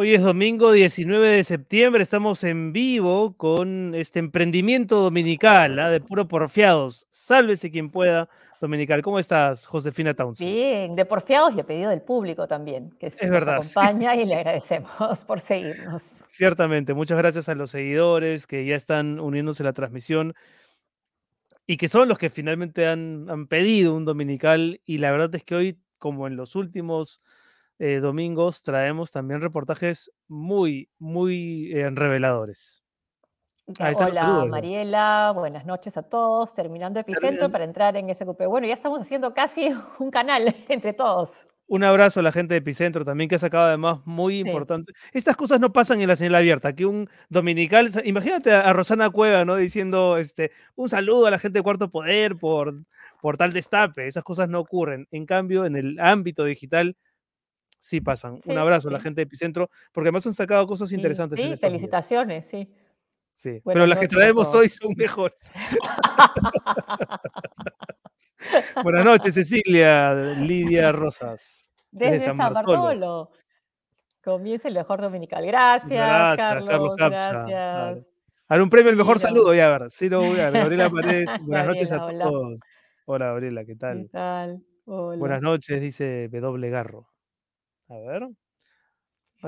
Hoy es domingo 19 de septiembre, estamos en vivo con este emprendimiento dominical ¿ah? de puro porfiados. Sálvese quien pueda, dominical. ¿Cómo estás, Josefina Townsend? Bien, de porfiados y a pedido del público también, que es nos verdad, acompaña y le agradecemos por seguirnos. Ciertamente, muchas gracias a los seguidores que ya están uniéndose a la transmisión y que son los que finalmente han, han pedido un dominical y la verdad es que hoy, como en los últimos eh, domingos traemos también reportajes muy, muy eh, reveladores. Hola Mariela, buenas noches a todos. Terminando Epicentro para entrar en SQP. Bueno, ya estamos haciendo casi un canal entre todos. Un abrazo a la gente de Epicentro también que ha sacado además muy importante. Estas cosas no pasan en la señal abierta. Que un dominical, imagínate a, Rosana Cueva, ¿no? Diciendo este, un saludo a la gente de Cuarto Poder por, por tal destape. Esas cosas no ocurren. En cambio, en el ámbito digital sí pasan. Un abrazo a la gente de Epicentro, porque además han sacado cosas interesantes. Sí, felicitaciones, sí. Sí, pero las que traemos hoy son mejores. Buenas noches, Cecilia, Lidia Rosas. Desde, San, Bartolo. Comienza el mejor dominical. Gracias, Carlos. gracias. Ahora un premio, el mejor saludo, ya a ver. Ciro, Gabriela Paredes. Buenas noches a todos. Hola, Gabriela, ¿qué tal? ¿Qué tal? Buenas noches, dice W. Garro. A ver.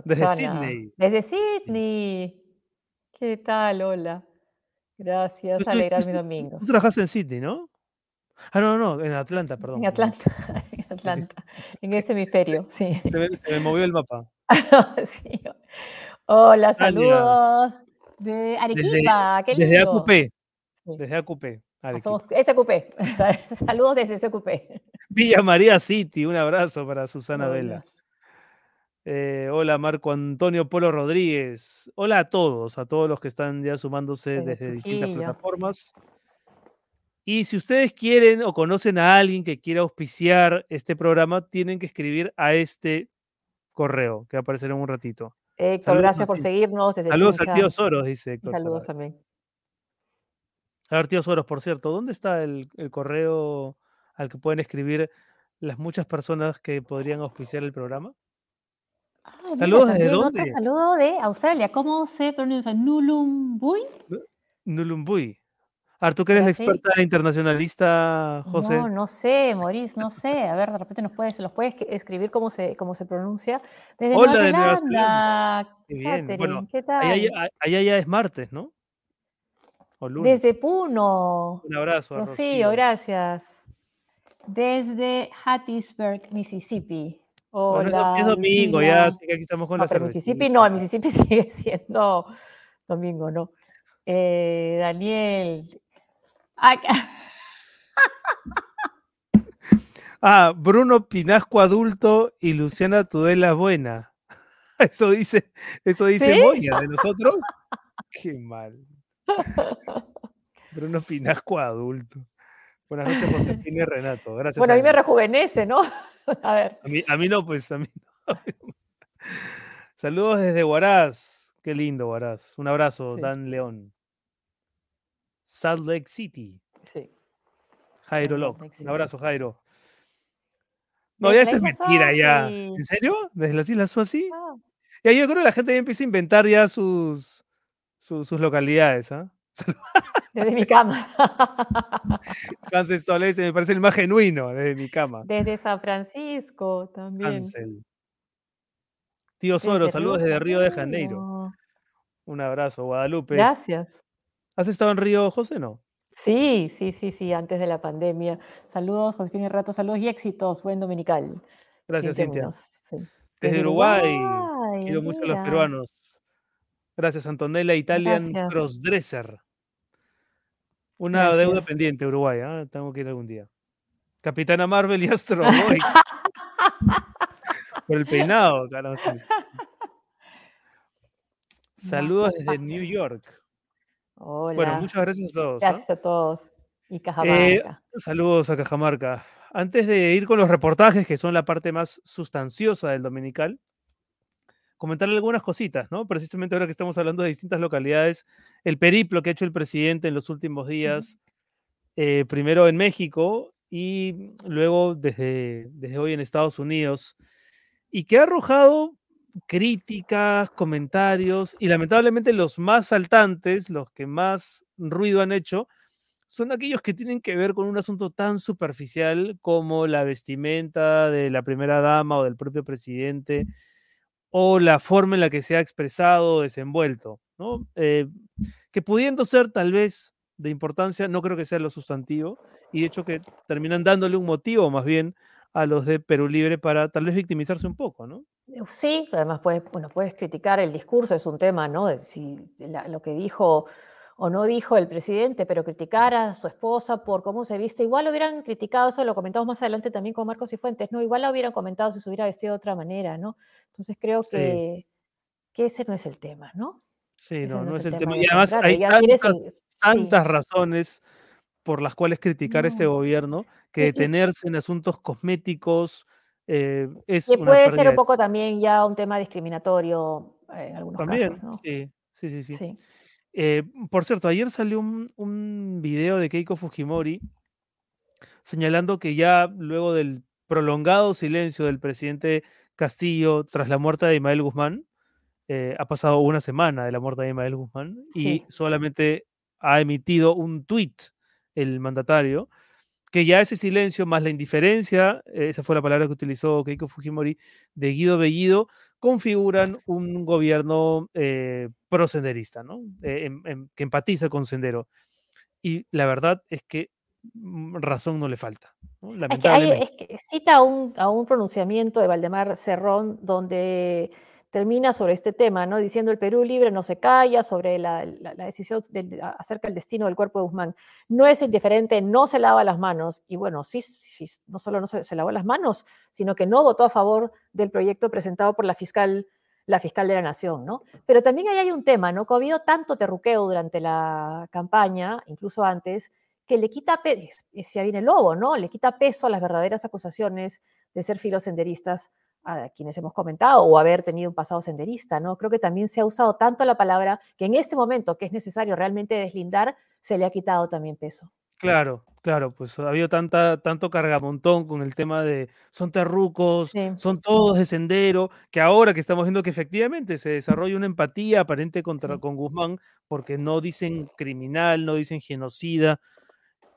Desde Sydney. Desde Sydney. ¿Qué tal? Hola. Gracias, alegrar mi domingo. Tú trabajas en Sydney, ¿no? Ah, no, no, en Atlanta, perdón. En Atlanta, en Atlanta, en ese hemisferio, sí. Se me, movió el mapa. sí. Hola, saludos de Arequipa, desde, Desde AQP, desde AQP. Somos SQP, saludos desde SQP. Villa María City, un abrazo para Susana Vela. Eh, hola Marco Antonio Polo Rodríguez. Hola a todos, a todos los que están ya sumándose desde distintas plataformas. Y si ustedes quieren o conocen a alguien que quiera auspiciar este programa, tienen que escribir a este correo que va a aparecer en un ratito. Héctor, gracias por seguirnos. saludos a Tío Soros, dice Héctor. Saludos también. A ver, Tío Soros, por cierto, ¿dónde está el correo al que pueden escribir las muchas personas que podrían auspiciar el programa? Ah, Saludos desde dónde? Otro saludo de Australia. ¿Cómo se pronuncia? Nulumbuy. Nulumbuy. Artu, que eres experta internacionalista, José. No, no sé, Maurice, no sé. A ver, de repente nos puedes, los puedes escribir cómo se, cómo se pronuncia. Desde Hola, Nueva de Nueva Zelanda. Qué bien. bueno, ¿qué tal? Allá, ya es martes, ¿no? O lunes. Desde Puno. Un abrazo. Rocío, gracias. Desde Hattiesburg, Mississippi. Hola, es domingo, ya, así que aquí estamos con no, la pero Mississippi no, el Mississippi sigue siendo domingo, ¿no? Eh, Daniel. ah, Bruno Pinasco adulto y Luciana Tudela buena. Eso dice, eso dice Moya de nosotros. Qué mal. Bruno Pinasco adulto. Buenas noches, José y Renato. Gracias. Bueno, a mí me rejuvenece, ¿no? A ver. A mí, no, pues a mí no. Saludos desde Huaraz. Qué lindo, Huaraz. Un abrazo, Dan León. Salt Lake City. Sí. Jairo Locke. Un abrazo, Jairo. No, ya eso es mentira, ya. ¿En serio? ¿Desde las Islas Suazi? Ah. Ya, yo creo que la gente ya empieza a inventar ya sus, sus, localidades, ¿ah? Desde mi cama. Hansel me parece el más genuino desde mi cama. Desde San Francisco también. Hansel. Tío Soro, saludos desde Río de Janeiro. Un abrazo, Guadalupe. Gracias. ¿Has estado en Río, José, no? Sí, sí, sí, sí, antes de la pandemia. Saludos, José Rato, saludos y éxitos. Buen dominical. Gracias, Cintia. Desde, Uruguay. Quiero mucho a los peruanos. Gracias, Antonella Italian Crossdresser. Una deuda pendiente, Uruguay. ¿eh? Tengo que ir algún día. Capitana Marvel y Astro Boy. Por el peinado, claro. Saludos desde New York. Hola. Bueno, muchas gracias a todos. Gracias a todos. Y Cajamarca. Eh, saludos a Cajamarca. Antes de ir con los reportajes, que son la parte más sustanciosa del dominical, comentarle algunas cositas, ¿no? Precisamente ahora que estamos hablando de distintas localidades, el periplo que ha hecho el presidente en los últimos días, eh, primero en México y luego desde, desde hoy en Estados Unidos, y que ha arrojado críticas, comentarios, y lamentablemente los más saltantes, los que más ruido han hecho, son aquellos que tienen que ver con un asunto tan superficial como la vestimenta de la primera dama o del propio presidente, o la forma en la que se ha expresado desenvuelto, ¿no? Eh, que pudiendo ser tal vez de importancia, no creo que sea lo sustantivo, y de hecho que terminan dándole un motivo más bien a los de Perú Libre para tal vez victimizarse un poco, ¿no? Sí, además puedes, bueno, criticar el discurso, es un tema, ¿no? si lo que dijo o no dijo el presidente, pero criticar a su esposa por cómo se viste, igual lo hubieran criticado, eso lo comentamos más adelante también con Marcos y Fuentes, ¿no? Igual lo hubieran comentado si se hubiera vestido de otra manera, ¿no? Entonces creo que, que ese no es el tema, ¿no? Sí, no, no, es el tema. Y además hay tantas, razones por las cuales criticar este gobierno que detenerse en asuntos cosméticos, eh, es que puede ser un poco también ya un tema discriminatorio eh, en algunos casos. ¿no? Sí, sí, sí. sí. Eh, por cierto, ayer salió un, un, video de Keiko Fujimori señalando que ya luego del prolongado silencio del presidente Castillo tras la muerte de Ismael Guzmán, ha pasado una semana de la muerte de Ismael Guzmán y solamente ha emitido un tuit el mandatario que ya ese silencio más la indiferencia, esa fue la palabra que utilizó Keiko Fujimori, de Guido Bellido, configuran un gobierno eh, prosenderista, ¿no? Eh, que empatiza con Sendero. Y la verdad es que mm, razón no le falta. Es, que cita a un pronunciamiento de Valdemar Cerrón donde termina sobre este tema, ¿no? diciendo el Perú libre no se calla sobre la, decisión acerca del destino del cuerpo de Guzmán. No es indiferente, no se lava las manos. Y bueno, sí, sí no solo no se, lavó las manos, sino que no votó a favor del proyecto presentado por la fiscal, la fiscal de la Nación. ¿no? Pero también ahí hay un tema, ¿no? que ha habido tanto terruqueo durante la campaña, incluso antes, que le quita, si viene el lobo, ¿no? le quita peso a las verdaderas acusaciones de ser filosenderistas a quienes hemos comentado o haber tenido un pasado senderista, ¿no? Creo que también se ha usado tanto la palabra que en este momento que es necesario realmente deslindar, se le ha quitado también peso. Claro, claro, pues ha habido tanta, tanto cargamontón con el tema de son terrucos, son todos de sendero, que ahora que estamos viendo que efectivamente se desarrolla una empatía aparente contra, con Guzmán, porque no dicen criminal, no dicen genocida,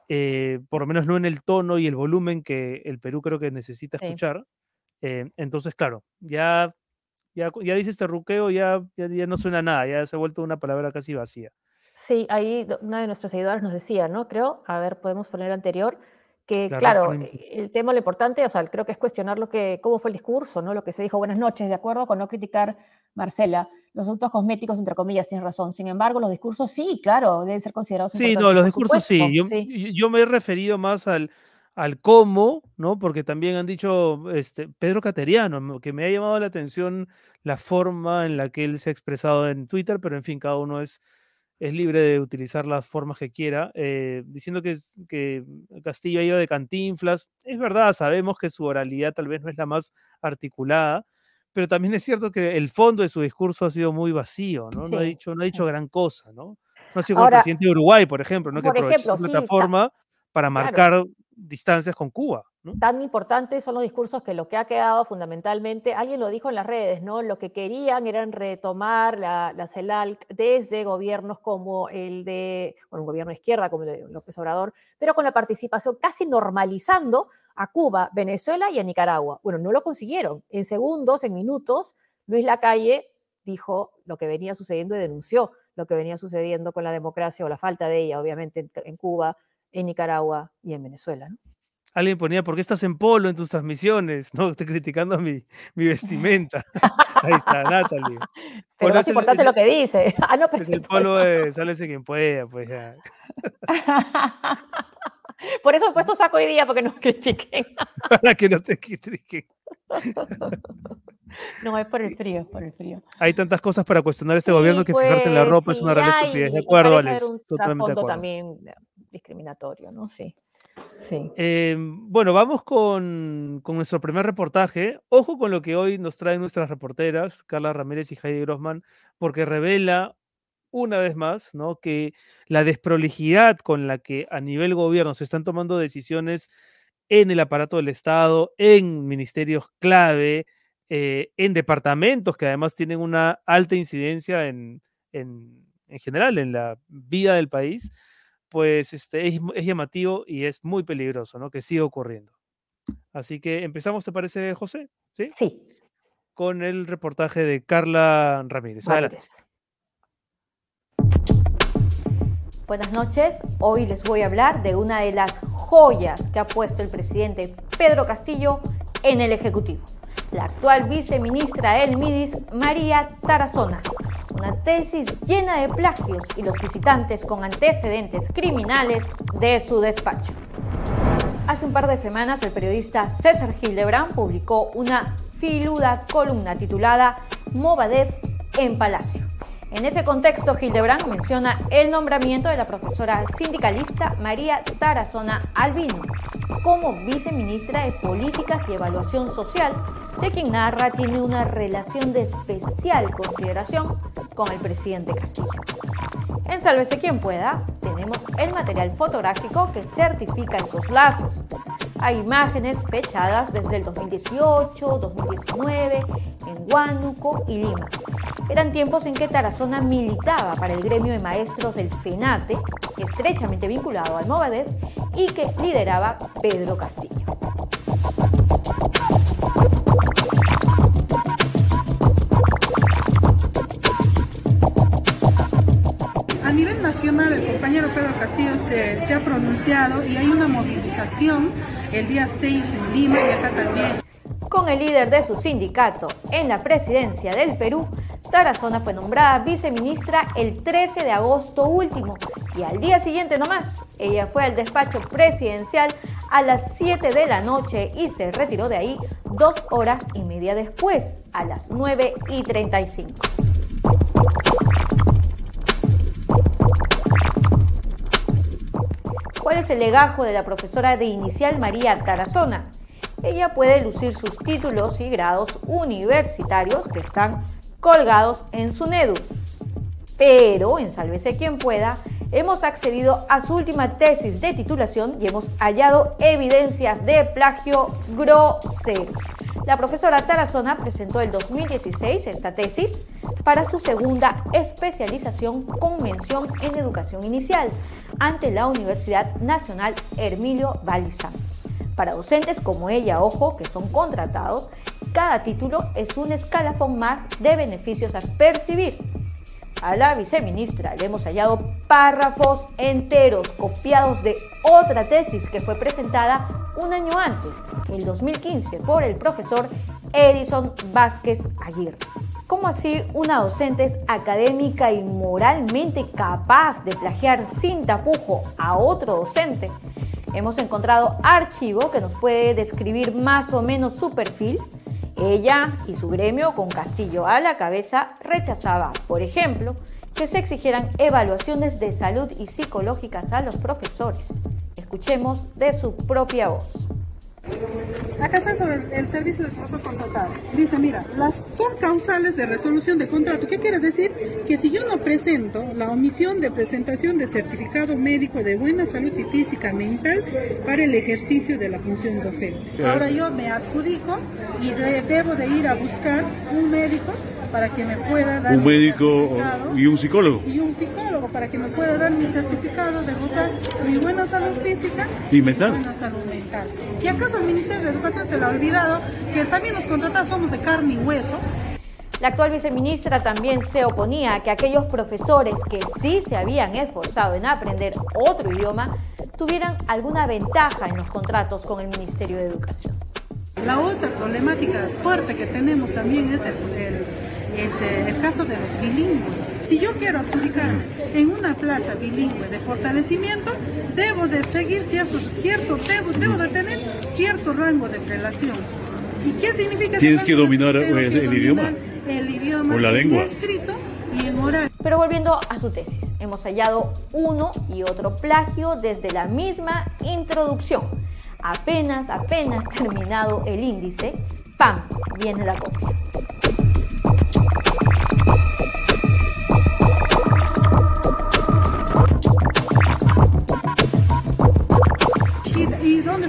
eh, por lo menos no en el tono y el volumen que el Perú creo que necesita escuchar. Eh, entonces, claro, ya, ya, ya dices terruqueo, ya, ya, ya, no suena nada, ya se ha vuelto una palabra casi vacía. Sí, ahí una de nuestros seguidores nos decía, ¿no? Creo, a ver, podemos poner anterior, que claro, eh, el tema lo importante, o sea, creo que es cuestionar lo que, cómo fue el discurso, ¿no? Lo que se dijo, buenas noches, de acuerdo con no criticar, Marcela, los asuntos cosméticos, entre comillas, tienes razón. Sin embargo, los discursos sí, claro, deben ser considerados. Sí, no, los discursos sí. Yo, yo me he referido más al, al cómo, ¿no? Porque también han dicho este, Pedro Cateriano, que me ha llamado la atención la forma en la que él se ha expresado en Twitter, pero en fin, cada uno es, es libre de utilizar las formas que quiera, eh, diciendo que, que Castillo ha ido de cantinflas. Es verdad, sabemos que su oralidad tal vez no es la más articulada, pero también es cierto que el fondo de su discurso ha sido muy vacío, ¿no? no, ha dicho, no ha dicho gran cosa, ¿no? No ha sido como el presidente de Uruguay, por ejemplo, ¿no? que aprovechó su plataforma para marcar distancias con Cuba. Tan importantes son los discursos que lo que ha quedado fundamentalmente, alguien lo dijo en las redes, ¿no? Lo que querían era retomar la, la CELALC desde gobiernos como el de, bueno, un gobierno de izquierda como el de López Obrador, pero con la participación casi normalizando a Cuba, Venezuela y a Nicaragua. Bueno, no lo consiguieron. En segundos, en minutos, Luis Lacalle dijo lo que venía sucediendo y denunció lo que venía sucediendo con la democracia o la falta de ella, obviamente, en Cuba, en Nicaragua y en Venezuela. Alguien ponía, ¿por qué estás en polo en tus transmisiones? No, estoy criticando mi, mi vestimenta. Ahí está, Natalie. Pero bueno, es importante lo que dice. Ah, no, es el polo de sálvese quien pueda, pues ya. Por eso he puesto saco hoy día, porque no critiquen. Para que no te critiquen. No, es por el frío, es por el frío. Hay tantas cosas para cuestionar este gobierno que fijarse en la pues, ropa es una real estupidez. De acuerdo, Alex. Un totalmente de acuerdo. también discriminatorio, ¿no? Sí. Sí. Em, bueno, vamos con, con, nuestro primer reportaje. Ojo con lo que hoy nos traen nuestras reporteras, Carla Ramírez y Heidi Grossman, porque revela una vez más ¿no? que la desprolijidad con la que a nivel gobierno se están tomando decisiones en el aparato del Estado, en ministerios clave, eh, en departamentos que además tienen una alta incidencia en, en, general en la vida del país, pues este, es, llamativo y es muy peligroso, ¿no? Que siga ocurriendo. Así que empezamos, ¿te parece, José? Sí. Sí. Con el reportaje de Carla Ramírez. Buenas noches. Hoy les voy a hablar de una de las joyas que ha puesto el presidente Pedro Castillo en el Ejecutivo. La actual viceministra del MIDIS, María Tarazona. Una tesis llena de plagios y los visitantes con antecedentes criminales de su despacho. Hace un par de semanas el periodista César Hildebrand publicó una filuda columna titulada Movadez en Palacio en ese contexto, Hildebrand menciona el nombramiento de la profesora sindicalista María Tarazona Albino como viceministra de Políticas y Evaluación Social, de quien narra tiene una relación de especial consideración con el presidente Castillo. En Sálvese quien pueda, tenemos el material fotográfico que certifica esos lazos. Hay imágenes fechadas desde el 2018, 2019 en Huánuco y Lima. Eran tiempos en que Tarazona militaba para el gremio de maestros del FENATE, estrechamente vinculado al Movadez, y que lideraba Pedro Castillo. A nivel nacional, el compañero Pedro Castillo se, ha pronunciado y hay una movilización el día 6 en Lima y acá también. Con el líder de su sindicato en la presidencia del Perú, Tarazona fue nombrada viceministra el 13 de agosto último y al día siguiente nomás, ella fue al despacho presidencial a las 7 de la noche y se retiró de ahí dos horas y media después, a las 9 y 35. ¿Cuál es el legajo de la profesora de inicial María Tarazona? Ella puede lucir sus títulos y grados universitarios que están colgados en su NEDU. Pero en Sálvese quien pueda, hemos accedido a su última tesis de titulación y hemos hallado evidencias de plagio grosero. La profesora Tarazona presentó el 2016 esta tesis para su segunda especialización con mención en educación inicial ante la Universidad Nacional Hermilio Balizán. Para docentes como ella, ojo, que son contratados, cada título es un escalafón más de beneficios a percibir. A la viceministra le hemos hallado párrafos enteros copiados de otra tesis que fue presentada un año antes, el 2015, por el profesor Edison Vázquez Aguirre. ¿Cómo así una docente es académica y moralmente capaz de plagiar sin tapujo a otro docente? Hemos encontrado archivo que nos puede describir más o menos su perfil ella y su gremio, con Castillo a la cabeza, rechazaba, por ejemplo, que se exigieran evaluaciones de salud y psicológicas a los profesores. Escuchemos de su propia voz. Acá está sobre el servicio de profesor contratado. Dice, mira, las son causales de resolución de contrato. ¿Qué quiere decir? Que si yo no presento la omisión de presentación de certificado médico de buena salud y física mental para el ejercicio de la función docente. Ahora yo me adjudico y debo de ir a buscar un médico para que me pueda dar... Un médico y un psicólogo. Y un psicólogo para que me pueda dar mi certificado de gozar mi buena salud física y mental. buena salud mental. ¿Y acaso el Ministerio de Educación se le ha olvidado que también los contratados somos de carne y hueso? La actual viceministra también se oponía a que aquellos profesores que sí se habían esforzado en aprender otro idioma tuvieran alguna ventaja en los contratos con el Ministerio de Educación. La otra problemática fuerte que tenemos también es el, este, el caso de los bilingües. Si yo quiero adjudicar en una plaza bilingüe de fortalecimiento, debo de seguir cierto, cierto debo, debo de tener cierto rango de relación. ¿Y qué significa? Tienes que dominar el, idioma. El idioma o la lengua. escrito y en oral. Pero volviendo a su tesis, hemos hallado uno y otro plagio desde la misma introducción. Apenas, apenas terminado el índice, ¡pam! viene la copia.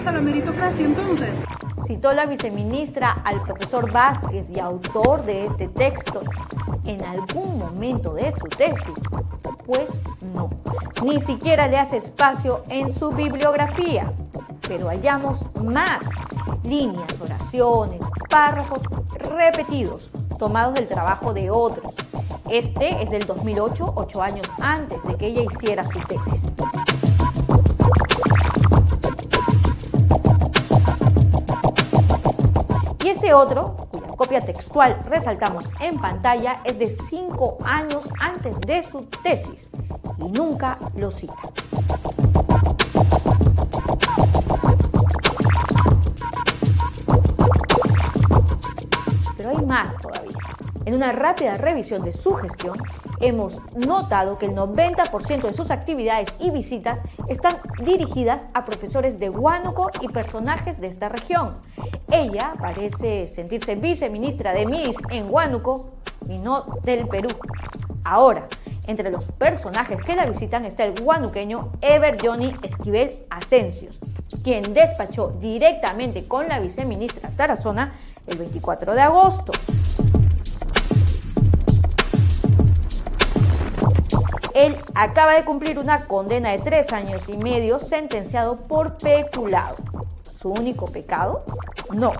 ¿Y, dónde está la meritocracia entonces? ¿Citó la viceministra al profesor Vázquez y autor de este texto en algún momento de su tesis? Pues no, ni siquiera le hace espacio en su bibliografía. Pero hallamos más líneas, oraciones, párrafos repetidos, tomados del trabajo de otros. Este es del 2008, ocho años antes de que ella hiciera su tesis. Este otro, cuya copia textual resaltamos en pantalla, es de cinco años antes de su tesis y nunca lo cita. Pero hay más todavía. En una rápida revisión de su gestión, hemos notado que el 90% de sus actividades y visitas están dirigidas a profesores de Huánuco y personajes de esta región. Ella parece sentirse viceministra de MIS en Huánuco y no del Perú. Ahora, entre los personajes que la visitan está el guanuqueño Ever Johnny Esquivel Asencios, quien despachó directamente con la viceministra Tarazona el 24 de agosto. Él acaba de cumplir una condena de tres años y medio sentenciado por peculado. ¿Su único pecado? No.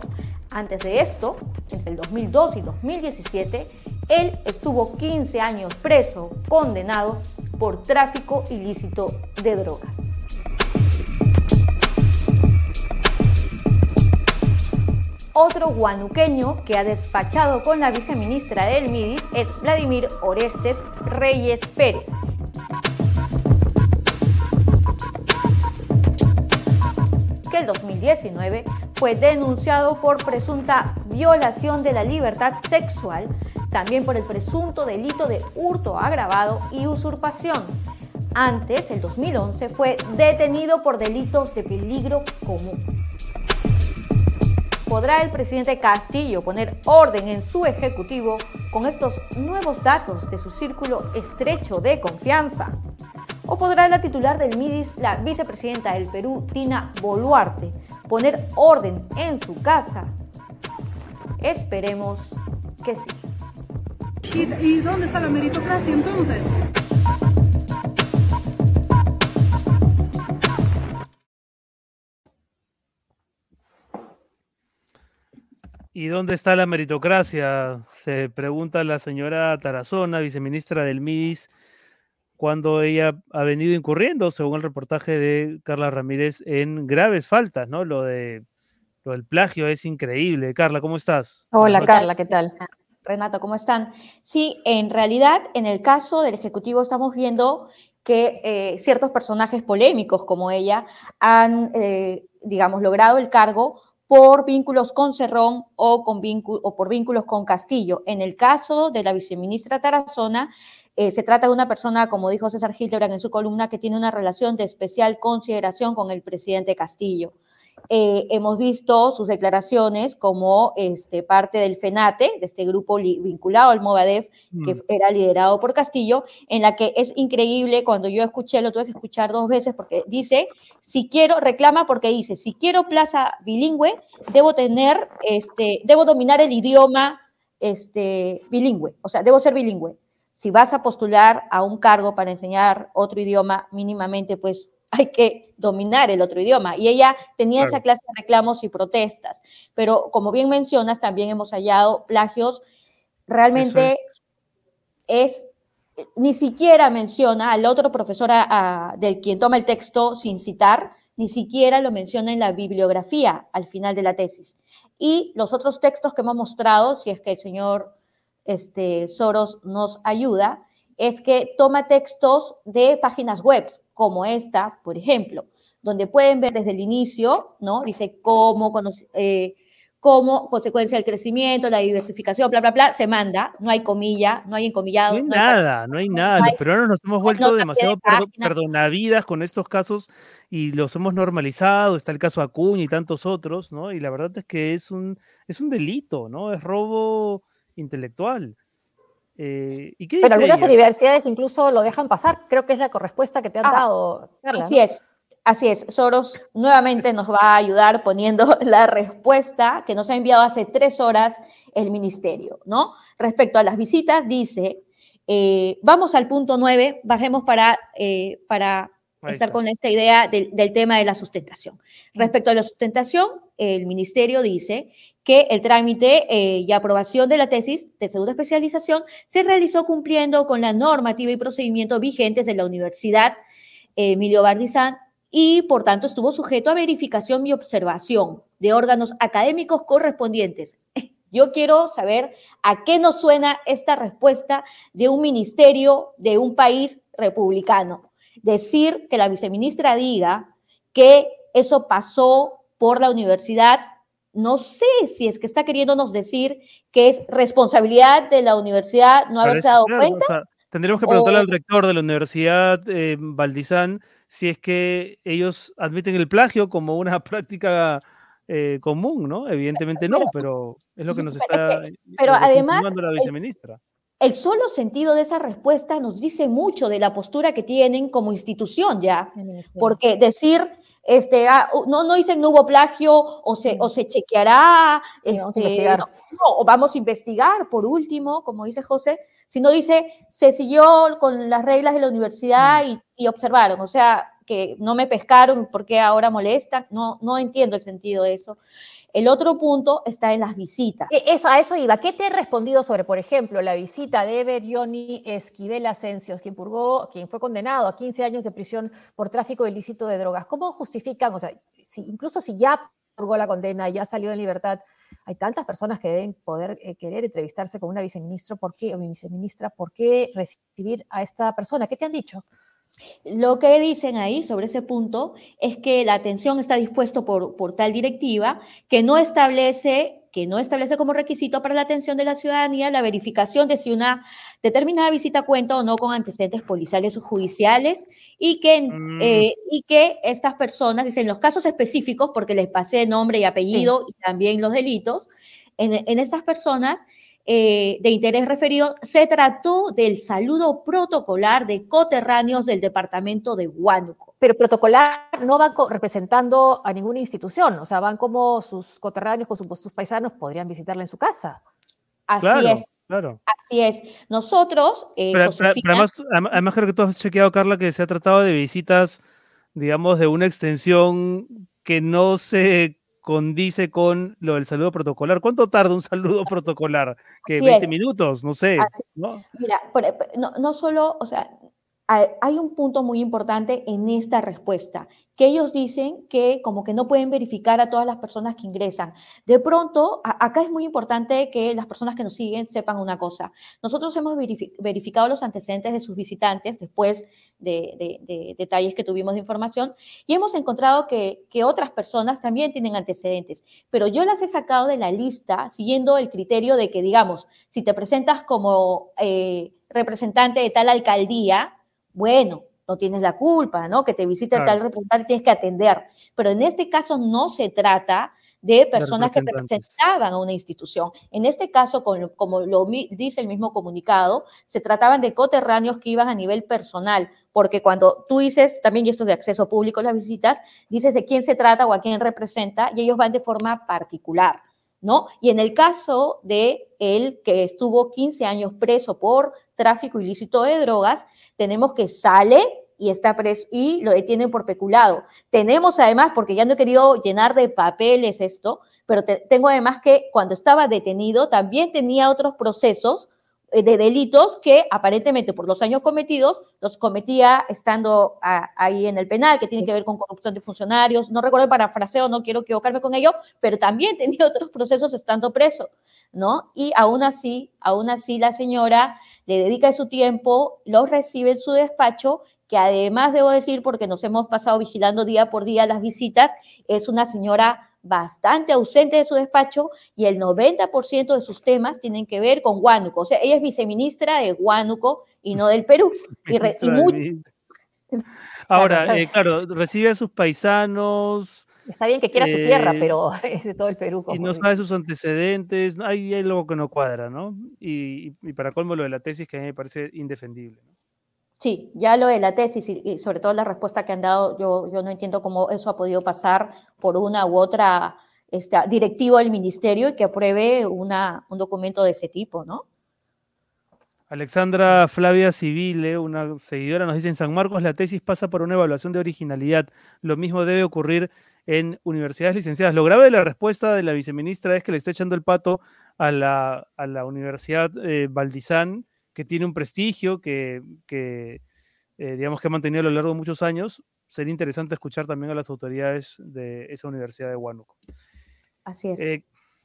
Antes de esto, entre el 2002 y 2017, él estuvo 15 años preso, condenado por tráfico ilícito de drogas. Otro guanuqueño que ha despachado con la viceministra del MIDIS es Vladimir Orestes Reyes Pérez, que el 2019 fue denunciado por presunta violación de la libertad sexual, también por el presunto delito de hurto agravado y usurpación. Antes, el 2011, fue detenido por delitos de peligro común. ¿Podrá el presidente Castillo poner orden en su ejecutivo con estos nuevos datos de su círculo estrecho de confianza? ¿O podrá la titular del MIDIS, la vicepresidenta del Perú, Tina Boluarte, poner orden en su casa? Esperemos que sí. ¿Y, y dónde está la meritocracia entonces? ¿Y dónde está la meritocracia? Se pregunta la señora Tarazona, viceministra del MIDIS, cuando ella ha venido incurriendo, según el reportaje de Carla Ramírez, en graves faltas, ¿no? Lo, de, lo del plagio es increíble. Carla, ¿cómo estás? Hola, Carla, ¿qué tal? Renato, ¿cómo están? Sí, en realidad, en el caso del Ejecutivo estamos viendo que eh, ciertos personajes polémicos como ella han, eh, digamos, logrado el cargo por vínculos con Cerrón o, con o por vínculos con Castillo. En el caso de la viceministra Tarazona, eh, se trata de una persona, como dijo César Hildebrand en su columna, que tiene una relación de especial consideración con el presidente Castillo. Eh, hemos visto sus declaraciones como este, parte del FENATE, de este grupo vinculado al Movadef, que mm. era liderado por Castillo, en la que es increíble, cuando yo escuché, lo tuve que escuchar dos veces, porque dice, si quiero, reclama porque dice, si quiero plaza bilingüe, debo tener, este, debo dominar el idioma este, bilingüe, o sea, debo ser bilingüe. Si vas a postular a un cargo para enseñar otro idioma mínimamente, pues hay que dominar el otro idioma. Y ella tenía esa clase de reclamos y protestas. Pero como bien mencionas, también hemos hallado plagios. Realmente es. ni siquiera menciona al otro profesor del quien toma el texto sin citar, ni siquiera lo menciona en la bibliografía al final de la tesis. Y los otros textos que hemos mostrado, si es que el señor este, Soros nos ayuda, es que toma textos de páginas web, como esta, por ejemplo, donde pueden ver desde el inicio, ¿no? Dice cómo, eh, cómo consecuencia del crecimiento, la diversificación, bla, bla, bla, se manda, no hay comilla, no hay encomillado. No hay nada, no hay nada. Los peruanos nos hemos vuelto demasiado perdonavidas con estos casos y los hemos normalizado. Está el caso Acuña y tantos otros, ¿no? Y la verdad es que es un, es un delito, ¿no? Es robo intelectual. Eh, Pero algunas universidades incluso lo dejan pasar. Creo que es la correspuesta que te han ah, dado, Carla. Así es. Así es, Soros nuevamente nos va a ayudar poniendo la respuesta que nos ha enviado hace tres horas el ministerio, ¿no? Respecto a las visitas, dice, eh, vamos al punto nueve, bajemos para, eh, para estar con esta idea del, del, tema de la sustentación. Respecto a la sustentación, el ministerio dice que el trámite eh, y aprobación de la tesis de segunda especialización se realizó cumpliendo con la normativa y procedimientos vigentes de la Universidad Emilio Bardizán y por tanto estuvo sujeto a verificación y observación de órganos académicos correspondientes. Yo quiero saber a qué nos suena esta respuesta de un ministerio de un país republicano. Decir que la viceministra diga que eso pasó por la universidad, no sé si es que está queriéndonos decir que es responsabilidad de la universidad no haberse dado cuenta. tendríamos que preguntarle al rector de la Universidad eh, Valdizán si es que ellos admiten el plagio como una práctica eh, común, ¿no? Evidentemente no, pero es lo que nos está pero además, la viceministra. El, solo sentido de esa respuesta nos dice mucho de la postura que tienen como institución ya, porque decir este, ah, no, no dicen no hubo plagio o se, o se chequeará, este, o vamos a investigar por último, como dice José, sino dice, se siguió con las reglas de la universidad mm. y, observaron, o sea, que no me pescaron porque ahora molestan, no, no entiendo el sentido de eso. El otro punto está en las visitas. E, eso, a eso iba. ¿Qué te he respondido sobre, por ejemplo, la visita de Berioni Esquivel Asencios, quien, purgó, quien fue condenado a 15 años de prisión por tráfico ilícito de drogas? ¿Cómo justifican, o sea, si, incluso si ya purgó la condena, ya salió en libertad, hay tantas personas que deben poder eh, querer entrevistarse con una viceministra, ¿por qué, o mi viceministra, por qué recibir a esta persona? ¿Qué te han dicho? Lo que dicen ahí sobre ese punto es que la atención está dispuesto por, por tal directiva que no establece que no establece como requisito para la atención de la ciudadanía la verificación de si una determinada visita cuenta o no con antecedentes policiales o judiciales y que, mm. eh, y que estas personas, dicen los casos específicos, porque les pasé nombre y apellido y también los delitos, en, en estas personas eh, de interés referido, se trató del saludo protocolar de coterráneos del departamento de Huánuco. Pero protocolar no van representando a ninguna institución, o sea, van como sus coterráneos, con sus, paisanos, podrían visitarla en su casa. Así es. Claro. Así es. Nosotros. Eh, además, además, creo que tú has chequeado, Carla, que se ha tratado de visitas, digamos, de una extensión que no se condice con lo del saludo protocolar. ¿Cuánto tarda un saludo protocolar? ¿Que 20 minutos? No sé. Mira, no, no, solo, o sea, hay un punto muy importante en esta respuesta, que ellos dicen que como que no pueden verificar a todas las personas que ingresan. De pronto, acá es muy importante que las personas que nos siguen sepan una cosa. Nosotros hemos verificado los antecedentes de sus visitantes después de, detalles que tuvimos de información y hemos encontrado que, otras personas también tienen antecedentes, pero yo las he sacado de la lista siguiendo el criterio de que, digamos, si te presentas como eh, representante de tal alcaldía, bueno, no tienes la culpa, ¿no? Que te visite tal representante, tienes que atender. Pero en este caso no se trata de personas que representaban a una institución. En este caso, como lo dice el mismo comunicado, se trataban de coterráneos que iban a nivel personal, porque cuando tú dices, también y esto de acceso público, las visitas, dices de quién se trata o a quién representa, y ellos van de forma particular. ¿No? Y en el caso de él, que estuvo 15 años preso por tráfico ilícito de drogas, tenemos que sale y está preso y lo detienen por peculado. Tenemos además, porque ya no he querido llenar de papeles esto, pero tengo además que cuando estaba detenido también tenía otros procesos de delitos que aparentemente por los años cometidos los cometía estando ahí en el penal, que tiene que ver con corrupción de funcionarios. No recuerdo el parafraseo, no quiero equivocarme con ello, pero también tenía otros procesos estando preso, ¿no? Y aún así, aún así la señora le dedica su tiempo, los recibe en su despacho, que además debo decir, porque nos hemos pasado vigilando día por día las visitas, es una señora bastante ausente de su despacho y el 90% de sus temas tienen que ver con Huánuco. O sea, ella es viceministra de Huánuco y no del Perú. y, Ahora, eh, claro, recibe a sus paisanos. Está bien que quiera su tierra, eh, pero es de todo el Perú. y no sabe sus antecedentes, hay, hay algo que no cuadra, ¿no? Y, y, para colmo lo de la tesis que a mí me parece indefendible. Sí, ya lo de la tesis y, sobre todo la respuesta que han dado, yo, yo no entiendo cómo eso ha podido pasar por una u otra este, directivo del ministerio y que apruebe una, un documento de ese tipo, ¿no? Alexandra Flavia Civile, una seguidora, nos dice, en San Marcos la tesis pasa por una evaluación de originalidad. Lo mismo debe ocurrir en universidades licenciadas. Lo grave de la respuesta de la viceministra es que le está echando el pato a la, a la Universidad eh, que tiene un prestigio, que, que eh, digamos que ha mantenido a lo largo de muchos años. Sería interesante escuchar también a las autoridades de esa universidad de Huánuco. Así es. Eh,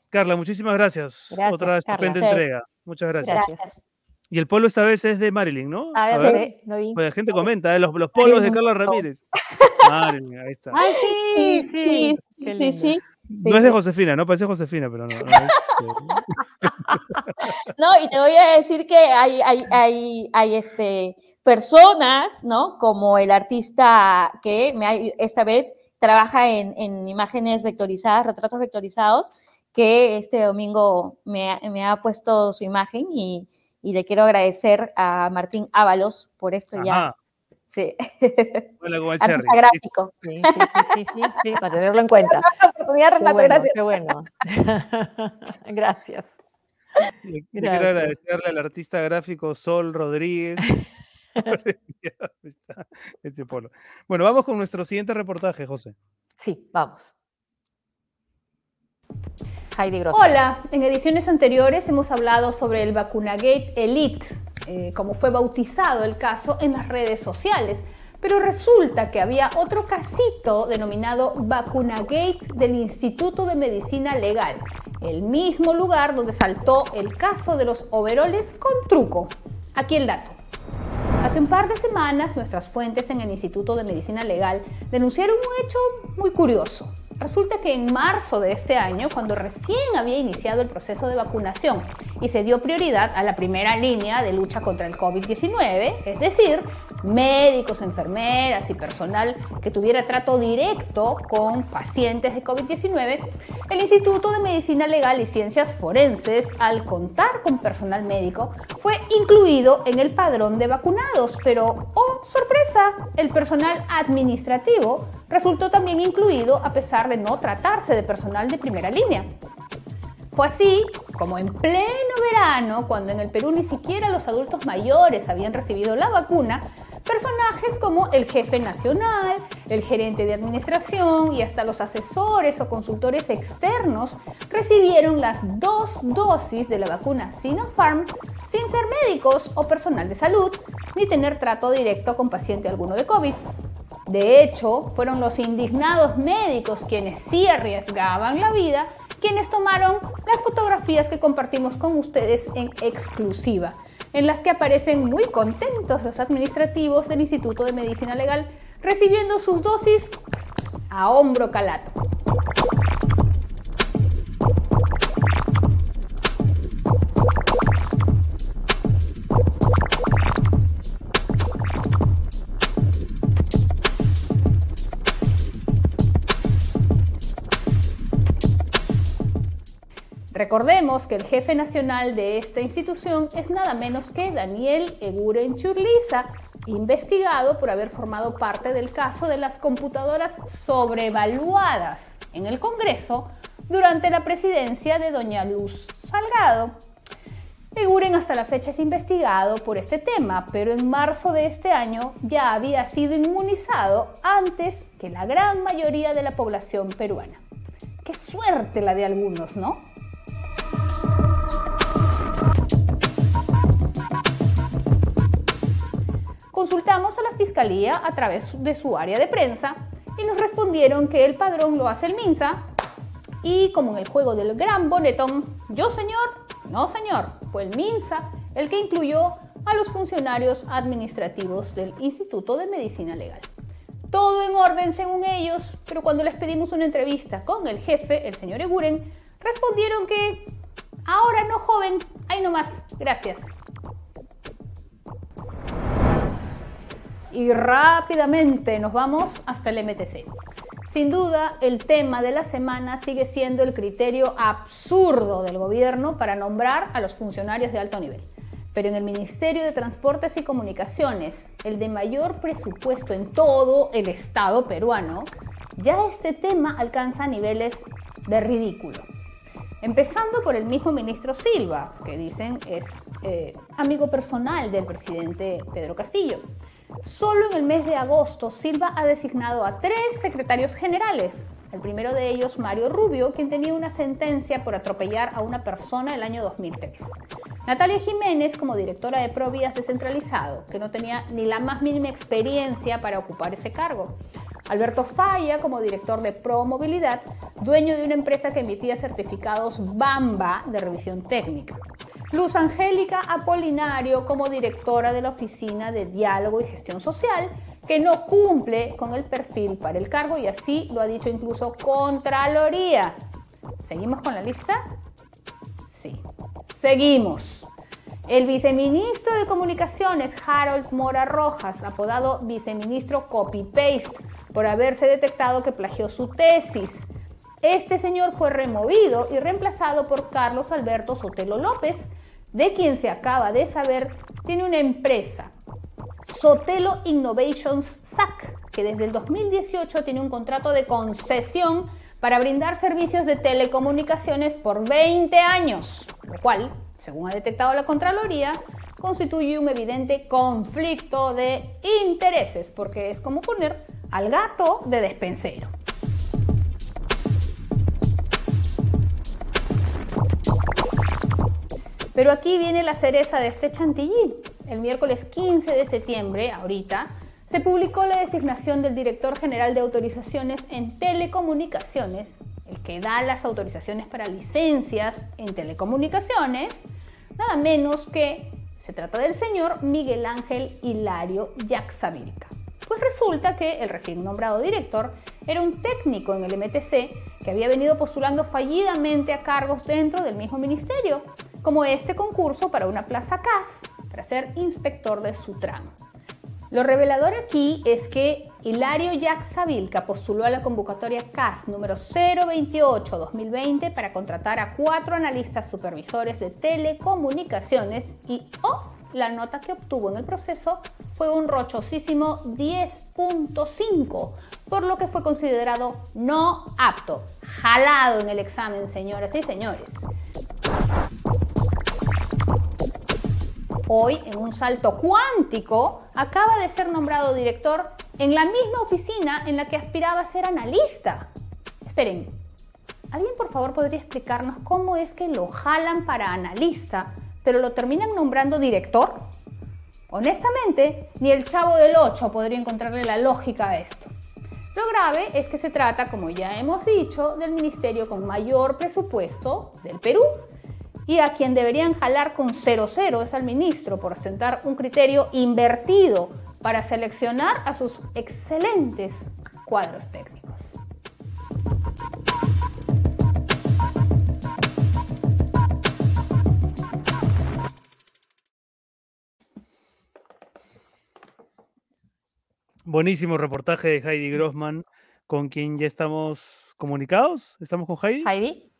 Carla, muchísimas gracias. Gracias, Otra estupenda Carla. entrega. Muchas gracias. Gracias. Y el polo esta vez es de Marilyn, ¿no? A ver, A no ver. ve- no vi. Pues la gente comenta, ¿eh? los, los polos de Marilyn Carla Monroe. Ramírez. Marilyn, ahí está. Ay, sí, sí. sí, sí, lindo. sí. No es de Josefina, no parece Josefina, pero no. no es, este, No, y te voy a decir que hay, hay, hay, hay este, personas, ¿no? Como el artista que me ha- esta vez trabaja en, en imágenes vectorizadas, retratos vectorizados, que este domingo me, ha- me ha puesto su imagen y, y le quiero agradecer a Martín Ábalos por esto ya. Sí, hola artista gráfico. Sí, sí, sí, sí, sí, sí, para tenerlo en cuenta. Oportunidad, Renato, gracias. qué bueno. Gracias. Gracias. quiero agradecerle al artista gráfico Sol Rodríguez. este polo. Bueno, vamos con nuestro siguiente reportaje, José. Sí, vamos. Heidi. Hola, en ediciones anteriores hemos hablado sobre el Vacunagate Elite, eh, como fue bautizado el caso en las redes sociales. Pero resulta que había otro casito denominado Vacunagate del Instituto de Medicina Legal, el mismo lugar donde saltó el caso de los overoles con truco. Aquí el dato. Hace un par de semanas, nuestras fuentes en el Instituto de Medicina Legal denunciaron un hecho muy curioso. Resulta que en marzo de este año, cuando recién había iniciado el proceso de vacunación y se dio prioridad a la primera línea de lucha contra el COVID-19, es decir, médicos, enfermeras y personal que tuviera trato directo con pacientes de COVID-19, el Instituto de Medicina Legal y Ciencias Forenses, al contar con personal médico, fue incluido en el padrón de vacunados, pero, oh sorpresa, el personal administrativo resultó también incluido a pesar de no tratarse de personal de primera línea. Fue así como en pleno verano, cuando en el Perú ni siquiera los adultos mayores habían recibido la vacuna, personajes como el jefe nacional, el gerente de administración y hasta los asesores o consultores externos recibieron las dos dosis de la vacuna Sinopharm sin ser médicos o personal de salud, ni tener trato directo con paciente alguno de COVID. De hecho, fueron los indignados médicos quienes sí arriesgaban la vida, quienes tomaron las fotografías que compartimos con ustedes en exclusiva, en las que aparecen muy contentos los administrativos del Instituto de Medicina Legal recibiendo sus dosis a hombro calato. Recordemos que el jefe nacional de esta institución es nada menos que Daniel Eguren Churliza, investigado por haber formado parte del caso de las computadoras sobrevaluadas en el Congreso durante la presidencia de doña Luz Salgado. Eguren hasta la fecha es investigado por este tema, pero en marzo de este año ya había sido inmunizado antes que la gran mayoría de la población peruana. Qué suerte la de algunos, ¿no? Consultamos a la fiscalía a través de su área de prensa y nos respondieron que el padrón lo hace el MINSA y como en el juego del gran bonetón, yo señor, no señor, fue el MINSA el que incluyó a los funcionarios administrativos del Instituto de Medicina Legal. Todo en orden según ellos, pero cuando les pedimos una entrevista con el jefe, el señor Eguren, respondieron que ahora no joven, ahí nomás, gracias. Y rápidamente nos vamos hasta el MTC. Sin duda, el tema de la semana sigue siendo el criterio absurdo del gobierno para nombrar a los funcionarios de alto nivel. pero en el Ministerio de Transportes y Comunicaciones, el de mayor presupuesto en todo el Estado peruano, ya este tema alcanza niveles de ridículo. Empezando por el mismo ministro Silva, que dicen es eh, amigo personal del presidente Pedro Castillo. Solo en el mes de agosto, Silva ha designado a tres secretarios generales. El primero de ellos, Mario Rubio, quien tenía una sentencia por atropellar a una persona el año 2003. Natalia Jiménez como directora de Provías descentralizado, que no tenía ni la más mínima experiencia para ocupar ese cargo. Alberto Falla como director de Pro Movilidad, dueño de una empresa que emitía certificados Bamba de revisión técnica. Luz Angélica Apolinario como directora de la Oficina de Diálogo y Gestión Social, que no cumple con el perfil para el cargo y así lo ha dicho incluso Contraloría. ¿Seguimos con la lista? Sí. Seguimos. El viceministro de Comunicaciones, Harold Mora Rojas, apodado viceministro copy-paste, por haberse detectado que plagió su tesis. Este señor fue removido y reemplazado por Carlos Alberto Sotelo López, de quien se acaba de saber tiene una empresa, Sotelo Innovations SAC, que desde el 2018 tiene un contrato de concesión para brindar servicios de telecomunicaciones por 20 años, lo cual, según ha detectado la Contraloría, constituye un evidente conflicto de intereses, porque es como poner al gato de despensero. Pero aquí viene la cereza de este chantilly. El miércoles 15 de septiembre, ahorita, se publicó la designación del director general de autorizaciones en telecomunicaciones, el que da las autorizaciones para licencias en telecomunicaciones, nada menos que se trata del señor Miguel Ángel Hilario Yaxavilca. Pues resulta que el recién nombrado director era un técnico en el MTC que había venido postulando fallidamente a cargos dentro del mismo ministerio, como este concurso para una plaza CAS, para ser inspector de su tramo. Lo revelador aquí es que Hilario Yaxavilca postuló a la convocatoria CAS número 028-2020 para contratar a cuatro analistas supervisores de telecomunicaciones y oh, la nota que obtuvo en el proceso fue un rochosísimo 10.5, por lo que fue considerado no apto, jalado en el examen, señoras y señores. Hoy, en un salto cuántico, acaba de ser nombrado director en la misma oficina en la que aspiraba a ser analista. Esperen, ¿alguien por favor podría explicarnos cómo es que lo jalan para analista, pero lo terminan nombrando director? Honestamente, ni el chavo del 8 podría encontrarle la lógica a esto. Lo grave es que se trata, como ya hemos dicho, del ministerio con mayor presupuesto del Perú y a quien deberían jalar con 0-0 es al ministro por sentar un criterio invertido para seleccionar a sus excelentes cuadros técnicos. Buenísimo reportaje de Heidi Grossman, con quien ya estamos comunicados. ¿Estamos con Heidi? Heidi.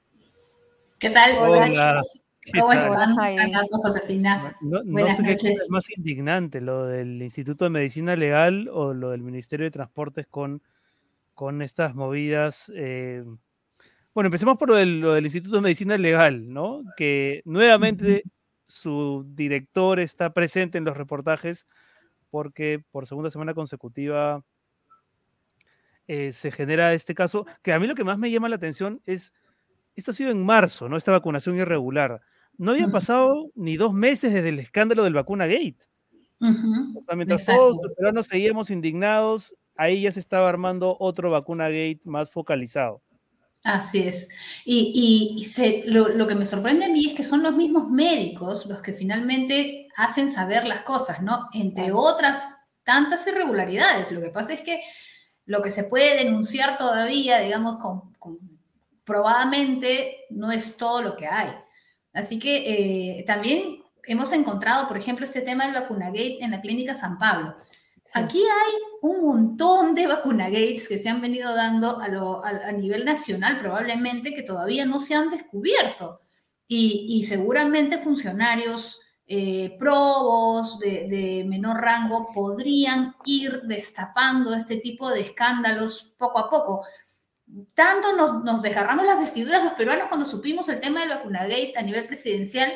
¿Qué tal? Hola. ¿Cómo están? Josefina. No, Buenas sé noches. qué es más indignante, lo del Instituto de Medicina Legal o lo del Ministerio de Transportes con, con estas movidas. eh, Bueno, empecemos por lo del, lo del Instituto de Medicina Legal, ¿no? Que nuevamente su director está presente en los reportajes porque por segunda semana consecutiva eh, se genera este caso, que a mí lo que más me llama la atención es, esto ha sido en marzo, ¿no? Esta vacunación irregular. No habían pasado ni dos meses desde el escándalo del vacuna gate. O sea, mientras exacto. todos los peruanos seguíamos indignados, ahí ya se estaba armando otro vacuna gate más focalizado. Así es. Y, y- y se- lo, lo que me sorprende a mí es que son los mismos médicos los que finalmente hacen saber las cosas, ¿no? Entre otras tantas irregularidades. Lo que pasa es que lo que se puede denunciar todavía, digamos, con- probadamente no es todo lo que hay. Así que eh, también hemos encontrado, por ejemplo, este tema del vacunagate en la clínica San Pablo. Sí. Aquí hay un montón de vacunagates que se han venido dando a, lo- a- a nivel nacional, probablemente que todavía no se han descubierto. Y, y seguramente funcionarios eh, probos de, menor rango podrían ir destapando este tipo de escándalos poco a poco. Tanto nos, nos desgarramos las vestiduras los peruanos cuando supimos el tema del vacunagate a nivel presidencial,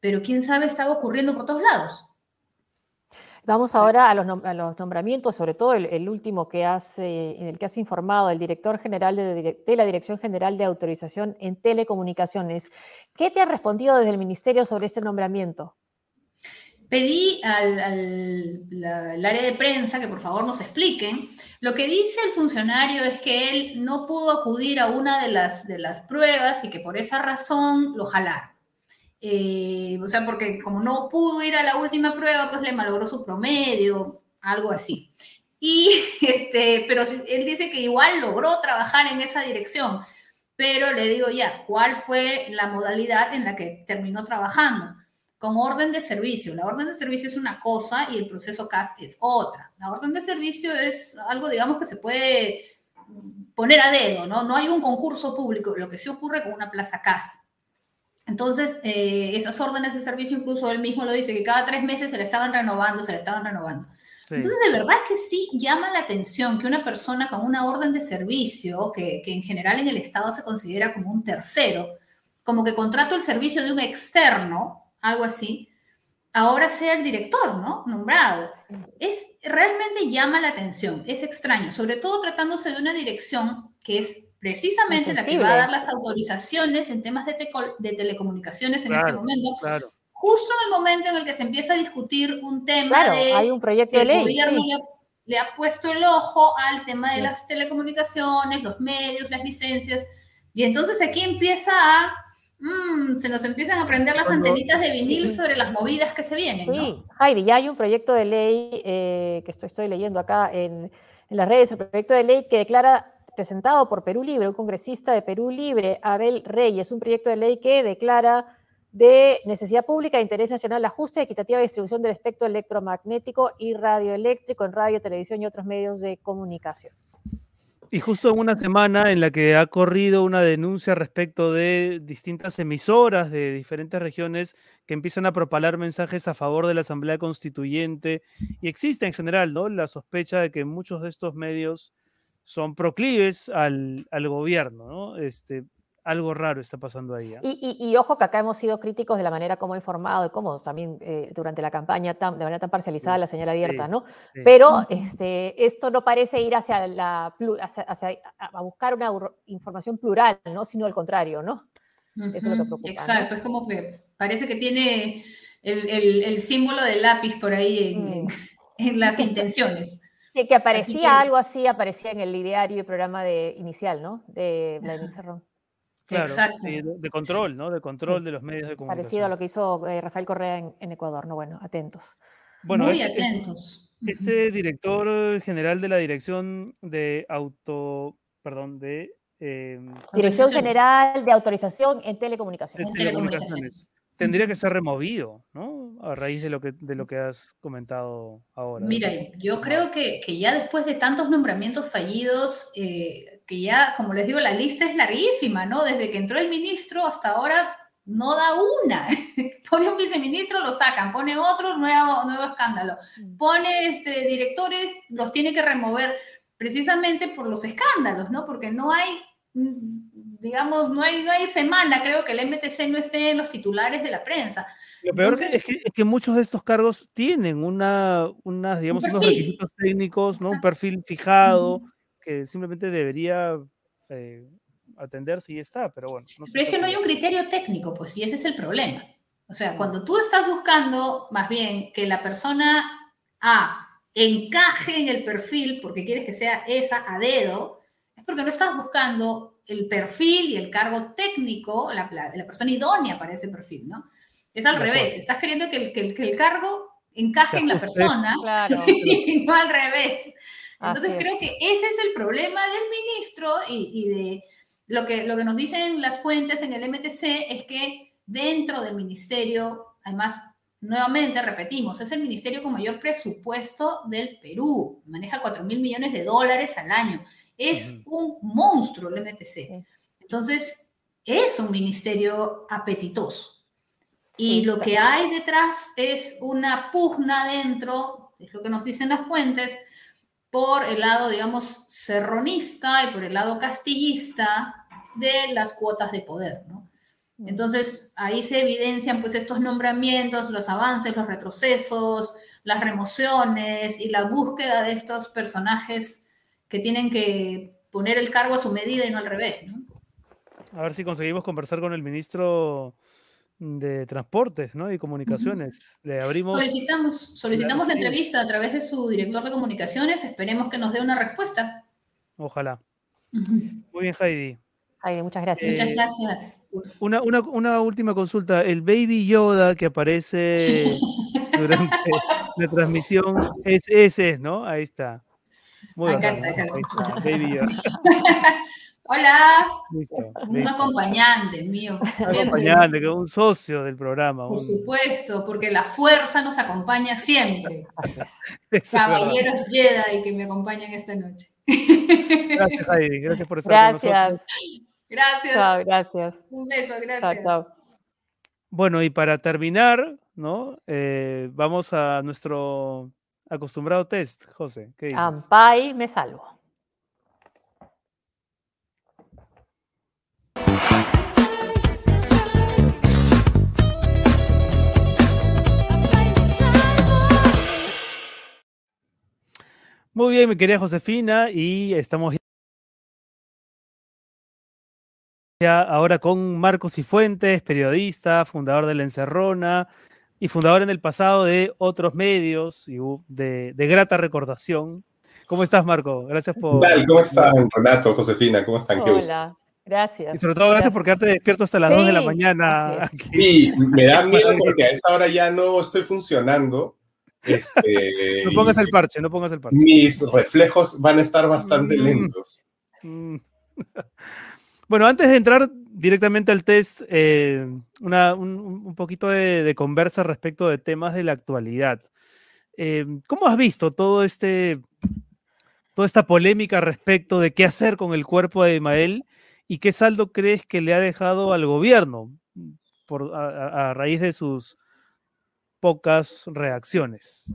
pero quién sabe estaba ocurriendo por todos lados. Vamos ahora a los, nombramientos, sobre todo el, último que hace, en el que has informado, el director general de, la Dirección General de Autorización en Telecomunicaciones. ¿Qué te ha respondido desde el Ministerio sobre este nombramiento? Pedí al, área de prensa que por favor nos expliquen. Lo que dice el funcionario es que él no pudo acudir a una de las, de las pruebas y que por esa razón lo jalaron. Eh, o sea, porque como no pudo ir a la última prueba, pues le malogró su promedio, algo así. Y, este, pero él dice que igual logró trabajar en esa dirección, pero le digo ya, ¿cuál fue la modalidad en la que terminó trabajando? Con orden de servicio. La orden de servicio es una cosa y el proceso CAS es otra. La orden de servicio es algo, digamos, que se puede poner a dedo, ¿no? No hay un concurso público, lo que sí ocurre con una plaza CAS. Entonces, eh, esas órdenes de servicio, incluso él mismo lo dice, que cada tres meses se le estaban renovando, se le estaban renovando. Entonces, de verdad que sí llama la atención que una persona con una orden de servicio, que, que, en general en el Estado se considera como un tercero, como que contrato el servicio de un externo, algo así, ahora sea el director, ¿no? Nombrado. Es, realmente llama la atención, es extraño, sobre todo tratándose de una dirección que es precisamente la que va a dar las autorizaciones en temas de, de telecomunicaciones en este momento. Justo en el momento en el que se empieza a discutir un tema de hay un proyecto de ley, el gobierno le, ha puesto el ojo al tema de las telecomunicaciones, los medios, las licencias, y entonces aquí empieza a mm, se nos empiezan a prender las antenitas de vinil sobre las movidas que se vienen. Sí, Heidi, ya hay un proyecto de ley eh, que estoy, estoy leyendo acá en, en, las redes, el proyecto de ley que declara presentado por Perú Libre, un congresista de Perú Libre, Abel Reyes, un proyecto de ley que declara de necesidad pública de interés nacional la justa y equitativa distribución del espectro electromagnético y radioeléctrico en radio, televisión y otros medios de comunicación. Y justo en una semana en la que ha corrido una denuncia respecto de distintas emisoras de diferentes regiones que empiezan a propalar mensajes a favor de la Asamblea Constituyente y existe en general ¿no? la sospecha de que muchos de estos medios son proclives al, gobierno, ¿no? Este, algo raro está pasando ahí. ¿ah? Y, ojo que acá hemos sido críticos de la manera como ha informado y cómo también eh, durante la campaña de manera tan parcializada la señal abierta, ¿no? Pero este, esto no parece ir hacia la hacia, a buscar una información plural, ¿no? Sino al contrario, ¿no? Eso es lo que preocupa. Exacto, es como que parece que tiene el, símbolo del lápiz por ahí en, mm. las intenciones. Que, aparecía algo así, aparecía en el ideario y programa de, inicial, ¿no? De Vladimir Cerrón. Claro, de, control, ¿no? De control de los medios de comunicación. Parecido a lo que hizo eh, Rafael Correa en, Ecuador, ¿no? Bueno, atentos. Bueno, Muy atentos. Este, director general de la Dirección de Auto, perdón, de... Em, Dirección General de Autorización en Telecomunicaciones. En telecomunicaciones tendría que ser removido, ¿no? A raíz de lo que, de lo que has comentado ahora. Mira, yo creo que, que ya después de tantos nombramientos fallidos, eh, que ya, como les digo, la lista es larguísima, ¿no? Desde que entró el ministro hasta ahora no da una. pone un viceministro, lo sacan, pone otro, nuevo, nuevo escándalo. Mm. Pone este, directores, los tiene que remover precisamente por los escándalos, ¿no? Porque no hay digamos, no hay, no hay semana, creo que el MTC no esté en los titulares de la prensa. Lo peor es, que, muchos de estos cargos tienen una, unas, digamos, unos requisitos técnicos, ¿no? Un perfil fijado que simplemente debería eh, atenderse y está, pero bueno. pero es que no hay un criterio técnico, pues, y ese es el problema. O sea, cuando tú estás buscando, más bien, que la persona A encaje en el perfil porque quieres que sea esa a dedo, porque no estás buscando el perfil y el cargo técnico, la, la, persona idónea para ese perfil, ¿no? Es al revés, estás queriendo que el, que el, cargo encaje en la persona y no al revés. Entonces creo que ese es el problema del ministro y, y, de lo que, lo que nos dicen las fuentes en el MTC es que dentro del ministerio, además, nuevamente repetimos, es el ministerio con mayor presupuesto del Perú, maneja 4 mil millones de dólares al año es un monstruo el MTC. Entonces, es un ministerio apetitoso. Y lo que hay detrás es una pugna dentro, es lo que nos dicen las fuentes, por el lado, digamos, serronista y por el lado castillista de las cuotas de poder, ¿no? Mm. Entonces, ahí se evidencian pues estos nombramientos, los avances, los retrocesos, las remociones y la búsqueda de estos personajes que tienen que poner el cargo a su medida y no al revés, ¿no? A ver si conseguimos conversar con el ministro de Transportes ¿no? y Comunicaciones. Le abrimos. Solicitamos, solicitamos la entrevista a través de su director de comunicaciones. Esperemos que nos dé una respuesta. Ojalá. Muy bien, Heidi. Heidi, muchas gracias. muchas gracias. Una, una, una, última consulta. El Baby Yoda que aparece durante la transmisión es ese, ¿no? Ahí está. Muy. Baby Yoda. Hola. un acompañante mío. Un acompañante, un socio del programa. Por supuesto, porque la fuerza nos acompaña siempre. Caballeros Jedi que me acompañan esta noche. Gracias, Heidi. Gracias por estar gracias. con nosotros. Gracias. Chao, gracias. Un beso, gracias. Chao, Bueno, y para terminar, ¿no? Eh, vamos a nuestro acostumbrado test, José. ¿Qué dices? Ampay, me salvo. Muy bien, mi querida Josefina, y estamos ya ahora con Marcos Cifuentes, periodista, fundador de La Encerrona y fundador en el pasado de otros medios y de, grata recordación. ¿Cómo estás, Marco? Gracias por. ¿Cómo están, Renato, Josefina? ¿Cómo están? Hola. Gracias. Y sobre todo gracias, por quedarte despierto hasta las 2 de la mañana. Sí, me da miedo porque a esta hora ya no estoy funcionando. Este, no pongas el parche, no pongas el parche. Mis reflejos van a estar bastante mm. lentos. Mm. Bueno, antes de entrar directamente al test, eh, un, poquito de, conversa respecto de temas de la actualidad. Eh, ¿Cómo has visto todo este, toda esta polémica respecto de qué hacer con el cuerpo de Ismael y qué saldo crees que le ha dejado al gobierno por, a raíz de sus pocas reacciones.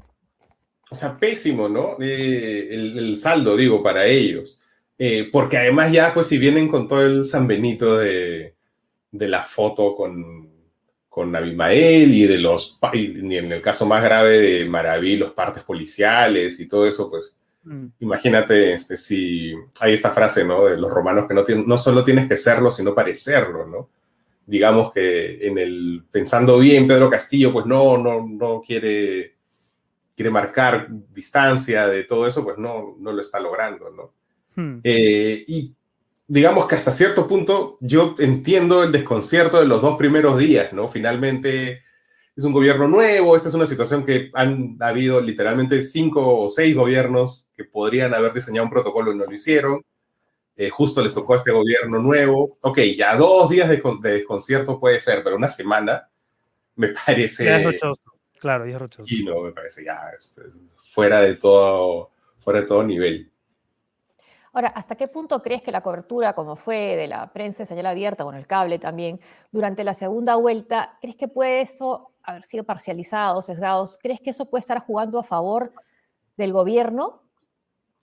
O sea, pésimo, ¿no? Eh, el, saldo, digo, para ellos. Eh, porque además ya, pues si vienen con todo el San Benito de, de la foto con, con Abimael y de los, y en el caso más grave de Maraví, los partes policiales y todo eso, pues mm. imagínate este, si hay esta frase, ¿no? De los romanos que no, no solo tienes que serlo, sino parecerlo, ¿no? digamos que en el pensando bien Pedro Castillo pues no no no quiere quiere marcar distancia de todo eso pues no no lo está logrando no hmm. eh, y digamos que hasta cierto punto yo entiendo el desconcierto de los dos primeros días no finalmente es un gobierno nuevo esta es una situación que han habido literalmente cinco o seis gobiernos que podrían haber diseñado un protocolo y no lo hicieron eh, justo les tocó a este gobierno nuevo. Ok, ya dos días de, desconcierto puede ser, pero una semana me parece... Ya es rochoso, claro, ya es rochoso. Y no, me parece ya este, fuera, de todo, fuera de todo nivel. Ahora, ¿hasta qué punto crees que la cobertura, como fue de la prensa de señal abierta, con el cable también, durante la segunda vuelta, crees que puede eso haber sido parcializado, sesgados? ¿Crees que eso puede estar jugando a favor del gobierno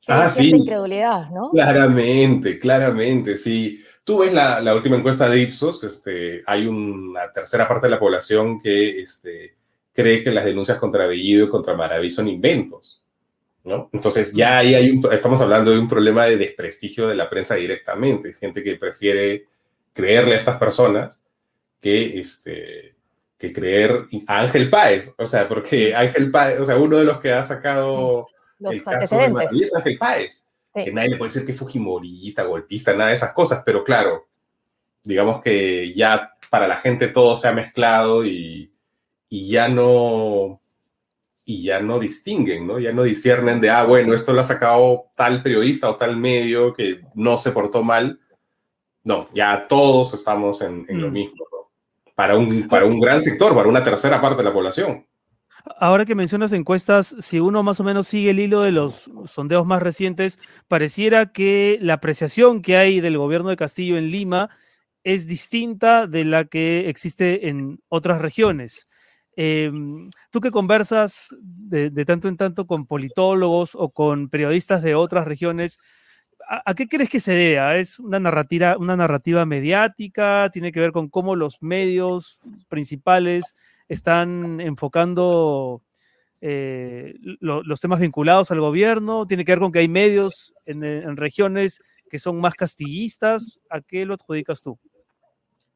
Ah, sí. incredulidad, ¿no? Claramente, claramente, sí. Tú ves la, la, última encuesta de Ipsos, este, hay una tercera parte de la población que este, cree que las denuncias contra Bellido y contra Maraví son inventos, ¿no? Entonces ya ahí hay un, estamos hablando de un problema de desprestigio de la prensa directamente, gente que prefiere creerle a estas personas que, este, que creer a Ángel Páez, o sea, porque Ángel Páez, o sea, uno de los que ha sacado los el. Caso de Páez, que nadie le puede decir que fue fujimorista, golpista, nada de esas cosas, pero claro, digamos que ya para la gente todo se ha mezclado y, y ya no y ya no distinguen, ¿no? Ya no disciernen de, ah, bueno, esto lo ha sacado tal periodista o tal medio que no se portó mal. No, ya todos estamos en, en lo mm. mismo, ¿no? Para un, para un gran sector, para una tercera parte de la población. Ahora que mencionas encuestas, si uno más o menos sigue el hilo de los sondeos más recientes, pareciera que la apreciación que hay del gobierno de Castillo en Lima es distinta de la que existe en otras regiones. Em, tú que conversas de, tanto en tanto con politólogos o con periodistas de otras regiones, ¿a, qué crees que se debe? ¿Es una narrativa, una narrativa mediática? ¿Tiene que ver con cómo los medios principales están enfocando eh, los temas vinculados al gobierno? ¿Tiene que ver con que hay medios en regiones que son más castillistas? ¿A qué lo adjudicas tú?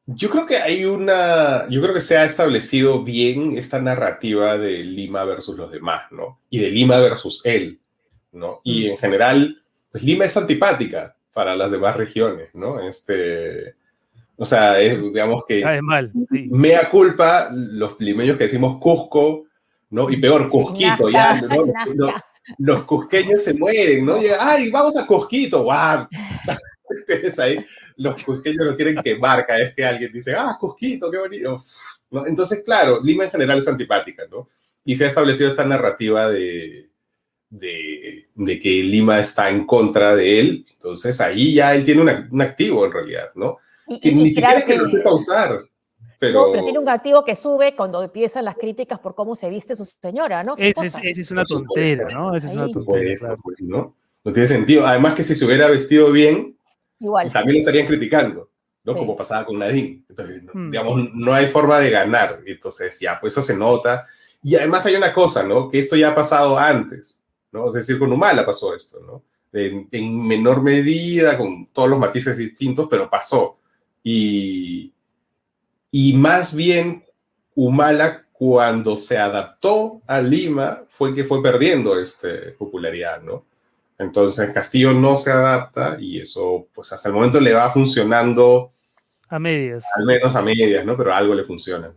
Yo creo que hay una, yo creo que se ha establecido bien esta narrativa de Lima versus los demás, ¿no? Y de Lima versus él, ¿no? Y en general, pues Lima es antipática para las demás regiones, ¿no? Este, o sea, digamos que... mal, Mea culpa los limeños que decimos Cusco, ¿no? Y peor, Cusquito, ya, ¿no? Los, cusqueños se mueren, ¿no? ay, vamos a Cusquito, ¡guau! Ustedes ahí los cusqueños lo quieren quemar cada vez que alguien dice, ah, Cusquito, qué bonito. ¿No? Entonces, claro, Lima en general es antipática, ¿no? Y se ha establecido esta narrativa de, de, de, que Lima está en contra de él. Entonces, ahí ya él tiene un activo en realidad, ¿no? que ni siquiera es que, lo sepa usar. Pero... No, pero tiene un activo que sube cuando empiezan las críticas por cómo se viste su señora, ¿no? Esa es, es, una tontera, ¿no? Esa es una tontera. Pues, ¿no? No tiene sentido. Además que si se hubiera vestido bien, también lo estarían criticando, ¿no? Como pasaba con Nadine. Entonces, mm. digamos, no hay forma de ganar. Entonces, ya, pues eso se nota. Y además hay una cosa, ¿no? Que esto ya ha pasado antes, ¿no? Es decir, con Humala pasó esto, ¿no? En, en menor medida, con todos los matices distintos, pero pasó. Y, y más bien, Humala, cuando se adaptó a Lima, fue que fue perdiendo este, popularidad, ¿no? Entonces Castillo no se adapta y eso pues hasta el momento le va funcionando a medias. Al menos a medias, ¿no? Pero algo le funciona.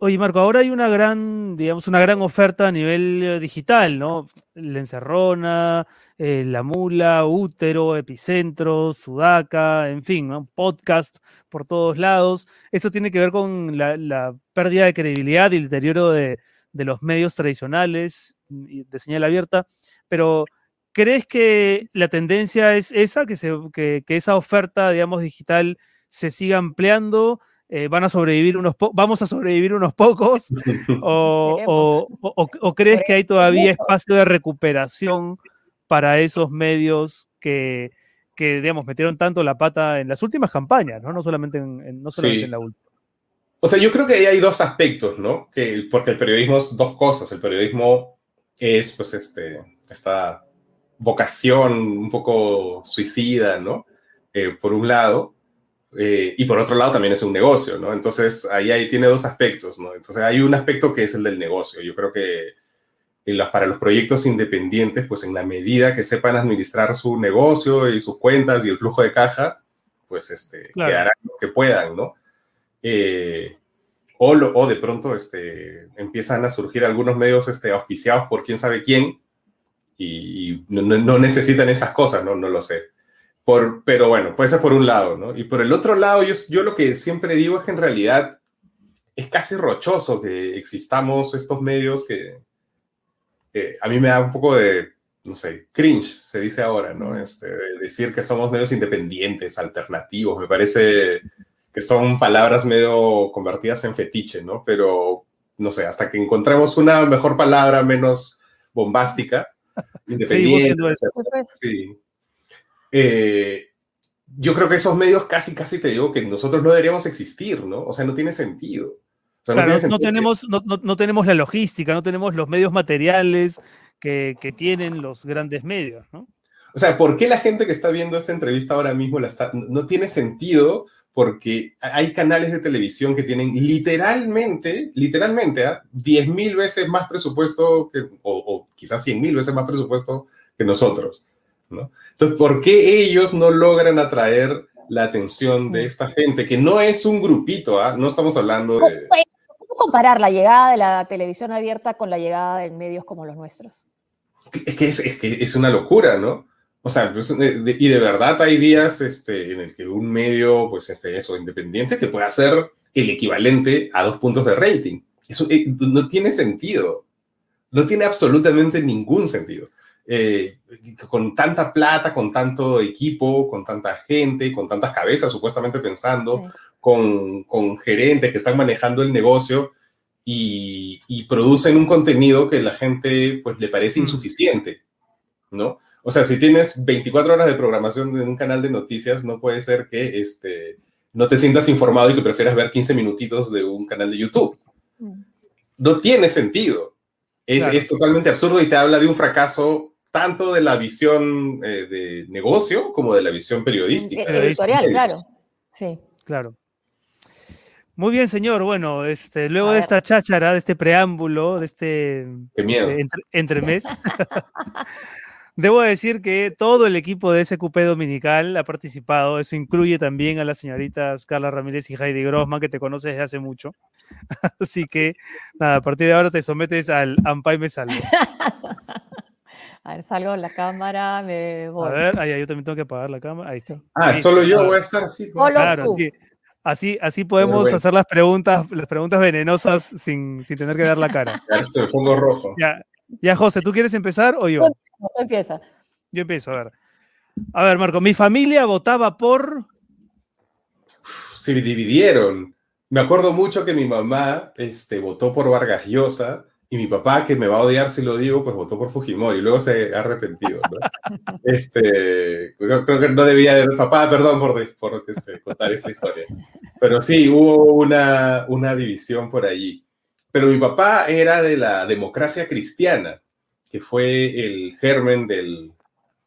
Oye, Marco, ahora hay una gran, digamos, una gran oferta a nivel eh, digital, ¿no? La Encerrona, eh, La Mula, Útero, Epicentro, Sudaca, en fin, ¿no? podcast por todos lados. Eso tiene que ver con la, pérdida de credibilidad y el deterioro de, de los medios tradicionales de señal abierta, pero ¿crees que la tendencia es esa, que, se, que, esa oferta, digamos, digital se siga ampliando? Eh, van a sobrevivir unos vamos a sobrevivir unos pocos o, o, crees que hay todavía espacio de recuperación para esos medios que, que, digamos metieron tanto la pata en las últimas campañas no, no solamente en, no solamente en la última. O sea yo creo que ahí hay dos aspectos no que porque el periodismo es dos cosas el periodismo es pues este, esta vocación un poco suicida, ¿no? Eh, por un lado, eh, y por otro lado también es un negocio, ¿no? Entonces ahí, ahí tiene dos aspectos, ¿no? Entonces hay un aspecto que es el del negocio. Yo creo que los, para los proyectos independientes, pues en la medida que sepan administrar su negocio y sus cuentas y el flujo de caja, pues este, harán lo que puedan, ¿no? Eh, o, de pronto este, empiezan a surgir algunos medios este, auspiciados por quién sabe quién y, no, necesitan esas cosas, ¿no? No lo sé. Por, pero bueno, puede ser por un lado, ¿no? Y por el otro lado, yo, yo lo que siempre digo es que en realidad es casi rochoso que existamos estos medios que a mí me da un poco de, no sé, cringe, se dice ahora, ¿no? Este, decir que somos medios independientes, alternativos, me parece que son palabras medio convertidas en fetiche, ¿no? Pero, no sé, hasta que encontremos una mejor palabra menos bombástica, independiente. Sí. Eh, yo creo que esos medios casi, casi te digo que nosotros no deberíamos existir, ¿no? O sea, no tiene sentido. no, tenemos, no, no, tenemos la logística, no tenemos los medios materiales que, que, tienen los grandes medios, ¿no? O sea, ¿por qué la gente que está viendo esta entrevista ahora mismo la está, no tiene sentido porque hay canales de televisión que tienen literalmente, literalmente, ¿ah? 10 mil veces más presupuesto, que, o, quizás 100 mil veces más presupuesto que nosotros. ¿no? Entonces, ¿por qué ellos no logran atraer la atención de esta gente? Que no es un grupito, ¿ah? no estamos hablando de... ¿Cómo comparar la llegada de la televisión abierta con la llegada de medios como los nuestros? Es que es, es, que es una locura, ¿no? O sea, pues, y de verdad hay días este, en el que un medio, pues este, eso, independiente, te puede hacer el equivalente a dos puntos de rating. Eso eh, no tiene sentido. No tiene absolutamente ningún sentido. eh, con tanta plata, con tanto equipo, con tanta gente, con tantas cabezas supuestamente pensando, con, con, gerentes que están manejando el negocio y, y, producen un contenido que la gente pues le parece mm. insuficiente, ¿no? O sea, si tienes 24 horas de programación en un canal de noticias, no puede ser que este, no te sientas informado y que prefieras ver 15 minutitos de un canal de YouTube. Mm. No tiene sentido. Es, es totalmente absurdo y te habla de un fracaso tanto de la visión eh, de negocio como de la visión periodística. Editorial, claro. Sí. Claro. Muy bien, señor. Bueno, este, luego de esta cháchara, de este preámbulo, de este Qué miedo. entre, entremés, debo decir que todo el equipo de SQP Dominical ha participado. Eso incluye también a las señoritas Carla Ramírez y Heidi Grossman, que te conoces desde hace mucho. Así que, nada, a partir de ahora te sometes al Ampay Me Salvo. A ver, salgo de la cámara, me voy. A ver, ahí, yo también tengo que apagar la cámara. Ahí está. Ah, solo yo voy a estar así. Claro, Así, así podemos hacer las preguntas, las preguntas venenosas sin, sin tener que dar la cara. Ya, se pongo rojo. Ya, ya, José, ¿tú quieres empezar o yo? Empieza. Yo empiezo, a ver. A ver, Marco, mi familia votaba por. Se dividieron. Me acuerdo mucho que mi mamá este, votó por Vargas Llosa y mi papá, que me va a odiar si lo digo, pues votó por Fujimori y luego se ha arrepentido. ¿no? este, creo, que no debía de... Papá, perdón por, por este, contar esta historia. Pero sí, hubo una, una división por allí. Pero mi papá era de la democracia cristiana, que fue el germen del,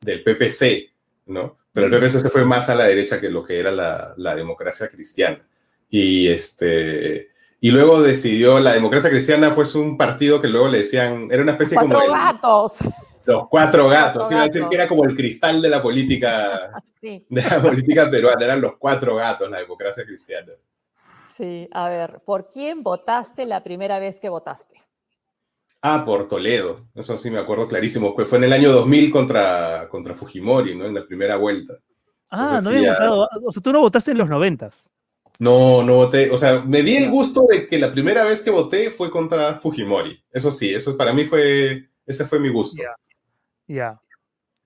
del PPC, ¿no? Pero el PPC se fue más a la derecha que lo que era la, la democracia cristiana. Y este y luego decidió, la democracia cristiana fue un partido que luego le decían, era una especie como... Cuatro gatos. Los cuatro gatos, iba a decir que era como el cristal de la política, de la política peruana, eran los cuatro gatos, la democracia cristiana. Sí, a ver, ¿por quién votaste la primera vez que votaste? Ah, por Toledo, eso sí me acuerdo clarísimo, fue en el año 2000 contra, contra Fujimori, ¿no? En la primera vuelta. Ah, no había votado, o sea, tú no votaste en los noventas. No, no voté. O sea, me di el gusto de que la primera vez que voté fue contra Fujimori. Eso sí, eso para mí fue, ese fue mi gusto. Ya.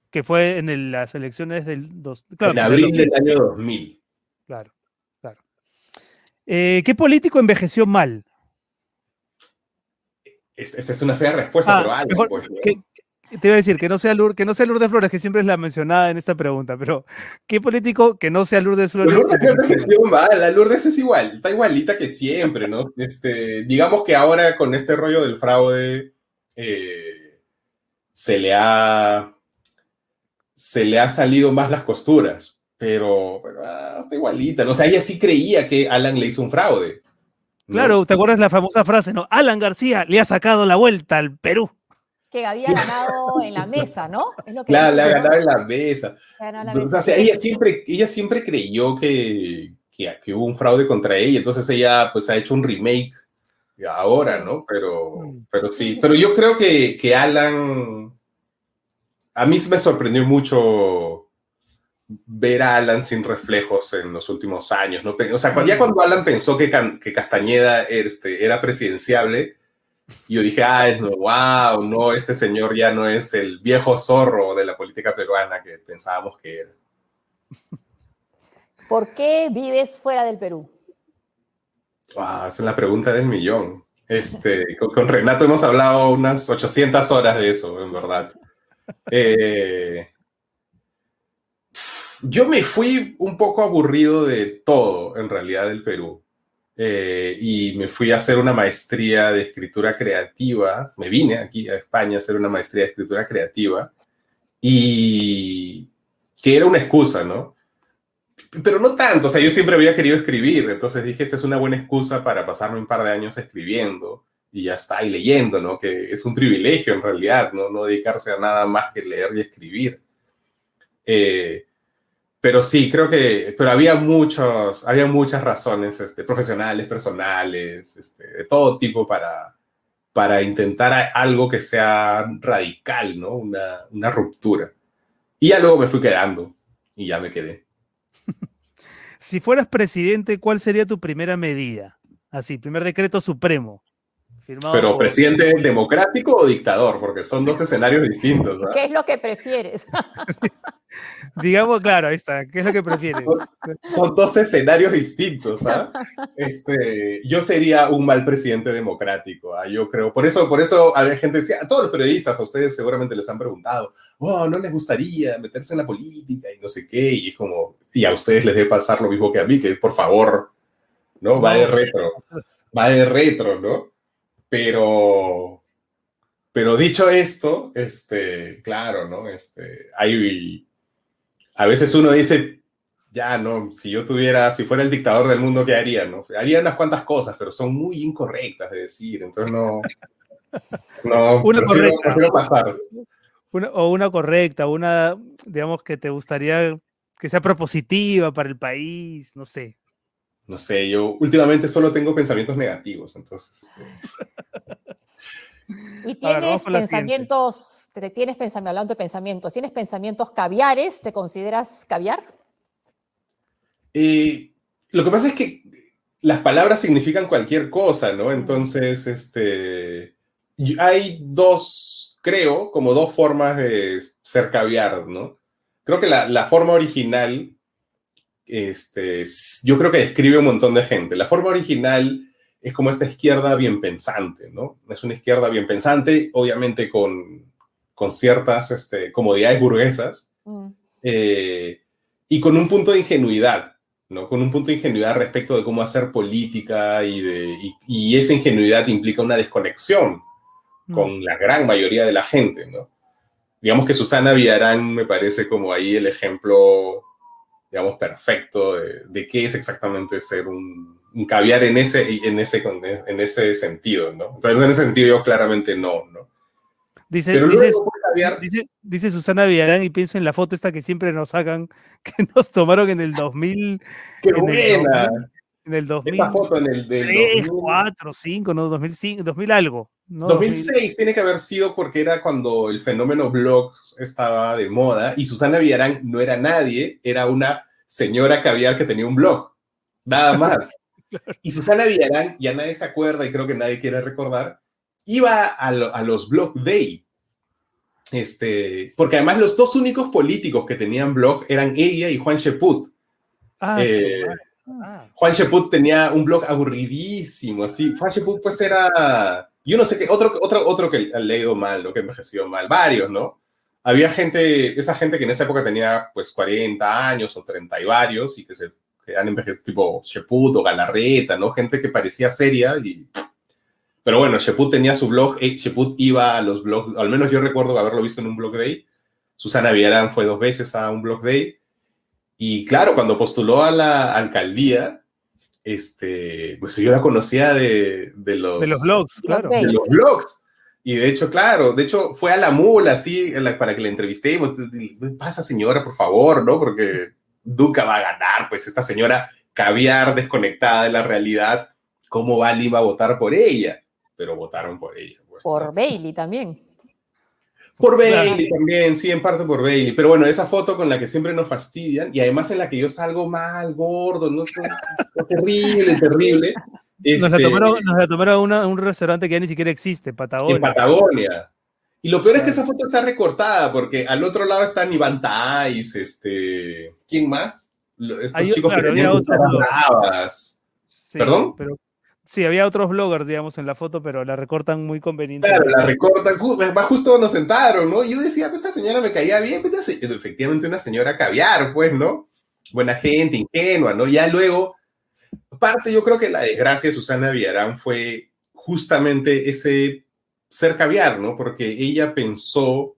Que fue en las elecciones del... Dos, en abril del año 2000. Claro, claro. Eh, ¿Qué político envejeció mal? Esta es una fea respuesta, ah, pero algo. Pues, te iba a decir que no sea Lourdes, que no sea Lourdes Flores, que siempre es la mencionada en esta pregunta, pero ¿qué político que no sea Lourdes Flores? Lourdes, la Lourdes es igual, está igualita que siempre, ¿no? Este, digamos que ahora con este rollo del fraude eh, se le ha se le ha salido más las costuras, pero, ah, está igualita, ¿no? O sea, ella sí creía que Alan le hizo un fraude. Claro, ¿te acuerdas la famosa frase, no? Alan García le ha sacado la vuelta al Perú que había ganado en la mesa, ¿no? Es lo que claro, le ha ganado en la mesa. o sea, ella, siempre, ella siempre creyó que, que, hubo un fraude contra ella, entonces ella pues ha hecho un remake ahora, ¿no? Pero, mm. pero sí, pero yo creo que, que Alan, a mí me sorprendió mucho ver a Alan sin reflejos en los últimos años, ¿no? O sea, ya cuando Alan pensó que, que Castañeda este, era presidenciable, yo dije, ay, no, wow, no, este señor ya no es el viejo zorro de la política peruana que pensábamos que era. ¿Por qué vives fuera del Perú? Wow, esa es la pregunta del millón. Este, con, Renato hemos hablado unas 800 horas de eso, en verdad. Eh, yo me fui un poco aburrido de todo, en realidad, del Perú. Eh, y me fui a hacer una maestría de escritura creativa. Me vine aquí a España a hacer una maestría de escritura creativa y que era una excusa, ¿no? Pero no tanto, o sea, yo siempre había querido escribir, entonces dije, esta es una buena excusa para pasarme un par de años escribiendo y ya está, y leyendo, ¿no? Que es un privilegio en realidad, ¿no? No dedicarse a nada más que leer y escribir. Eh, pero sí, creo que, pero había muchos, había muchas razones este, profesionales, personales, este, de todo tipo para, para intentar algo que sea radical, ¿no? Una, una ruptura. Y ya luego me fui quedando y ya me quedé. si fueras presidente, ¿cuál sería tu primera medida? Así, primer decreto supremo. Pero presidente democrático o dictador, porque son dos escenarios distintos. ¿Qué es lo que prefieres? Digamos, claro, ahí está. ¿Qué es lo que prefieres? Son dos escenarios distintos. ¿ah? Este, yo sería un mal presidente democrático. ¿ah? Yo creo. Por eso, por eso hay gente decía, a todos los periodistas, a ustedes seguramente les han preguntado, oh, no les gustaría meterse en la política y no sé qué. Y es como, y a ustedes les debe pasar lo mismo que a mí, que por favor, ¿no? Va de retro. Va de retro, ¿no? Pero, pero dicho esto, este, claro, ¿no? Este, hay, a veces uno dice, ya, no, si yo tuviera, si fuera el dictador del mundo, ¿qué haría, no? Haría unas cuantas cosas, pero son muy incorrectas de decir, entonces no, no, una correcta. pasar. o una correcta, una, digamos, que te gustaría que sea propositiva para el país, no sé no sé, yo últimamente solo tengo pensamientos negativos, entonces. Este. ¿Y tienes pensamientos, te tienes pensamientos, hablando de pensamientos, tienes pensamientos caviares? ¿Te consideras caviar? Eh, lo que pasa es que las palabras significan cualquier cosa, ¿no? Entonces, este, hay dos, creo, como dos formas de ser caviar, ¿no? Creo que la, la forma original este, yo creo que describe un montón de gente. La forma original es como esta izquierda bien pensante, ¿no? Es una izquierda bien pensante, obviamente con, con ciertas este, comodidades burguesas mm. eh, y con un punto de ingenuidad, ¿no? Con un punto de ingenuidad respecto de cómo hacer política y, de, y, esa ingenuidad implica una desconexión mm. con la gran mayoría de la gente, ¿no? Digamos que Susana Villarán me parece como ahí el ejemplo digamos, perfecto de, qué es exactamente ser un, caviar en ese, en, ese, en ese sentido, ¿no? Entonces, en ese sentido yo claramente no, ¿no? Dice, dice, Susana Villarán y pienso en la foto esta que siempre nos hagan, que nos tomaron en el 2000. ¡Qué buena! en el 2000. Esta foto en el 3, 4, 5, no, 2005, 2000 algo. ¿No? 2006 tiene que haber sido porque era cuando el fenómeno blog estaba de moda y Susana Villarán no era nadie, era una señora caviar que tenía un blog, nada más. Y Susana Villarán, ya nadie se acuerda y creo que nadie quiere recordar, iba a, a los blog day. Este, porque además los dos únicos políticos que tenían blog eran ella y Juan Sheput. Ah, eh, Ah. Juan Sheput tenía un blog aburridísimo, así. Juan Sheput pues era, yo no sé qué, otro, otro, otro que ha leído mal, ¿no? Que envejeció mal, varios, ¿no? Había gente, esa gente que en esa época tenía pues 40 años o 30 y varios y que se que han envejecido, tipo Sheput o Galarreta, ¿no? Gente que parecía seria y... Pero bueno, Sheput tenía su blog, eh, Sheput iba a los blogs, al menos yo recuerdo haberlo visto en un blog day. Susana Villarán fue dos veces a un blog day y claro, cuando postuló a la alcaldía, este, pues yo la conocía de, de los, de los blogs, claro. De los blogs. Y de hecho, claro, de hecho fue a la mula, así, para que la entrevistemos. Pasa, señora, por favor, ¿no? Porque Duca va a ganar, pues esta señora caviar desconectada de la realidad, ¿cómo va Lima a votar por ella? Pero votaron por ella. Pues, por Bailey también. Por Bailey también, sí, en parte por Bailey. Pero bueno, esa foto con la que siempre nos fastidian y además en la que yo salgo mal, gordo, no sé, terrible, terrible. nos, la este, tomaron, nos la tomaron a un restaurante que ya ni siquiera existe, Patagonia. En Patagonia. Y lo peor es que esa foto está recortada porque al otro lado están Iván Tais, este, ¿quién más? Estos chicos que tenían bravas. ¿Perdón? Pero Sí, había otros bloggers, digamos, en la foto, pero la recortan muy conveniente. Claro, la recortan, va justo nos sentaron, ¿no? Y yo decía, pues esta señora me caía bien, pues efectivamente una señora caviar, pues, ¿no? Buena gente, ingenua, ¿no? Ya luego, aparte yo creo que la desgracia de Susana Villarán fue justamente ese ser caviar, ¿no? Porque ella pensó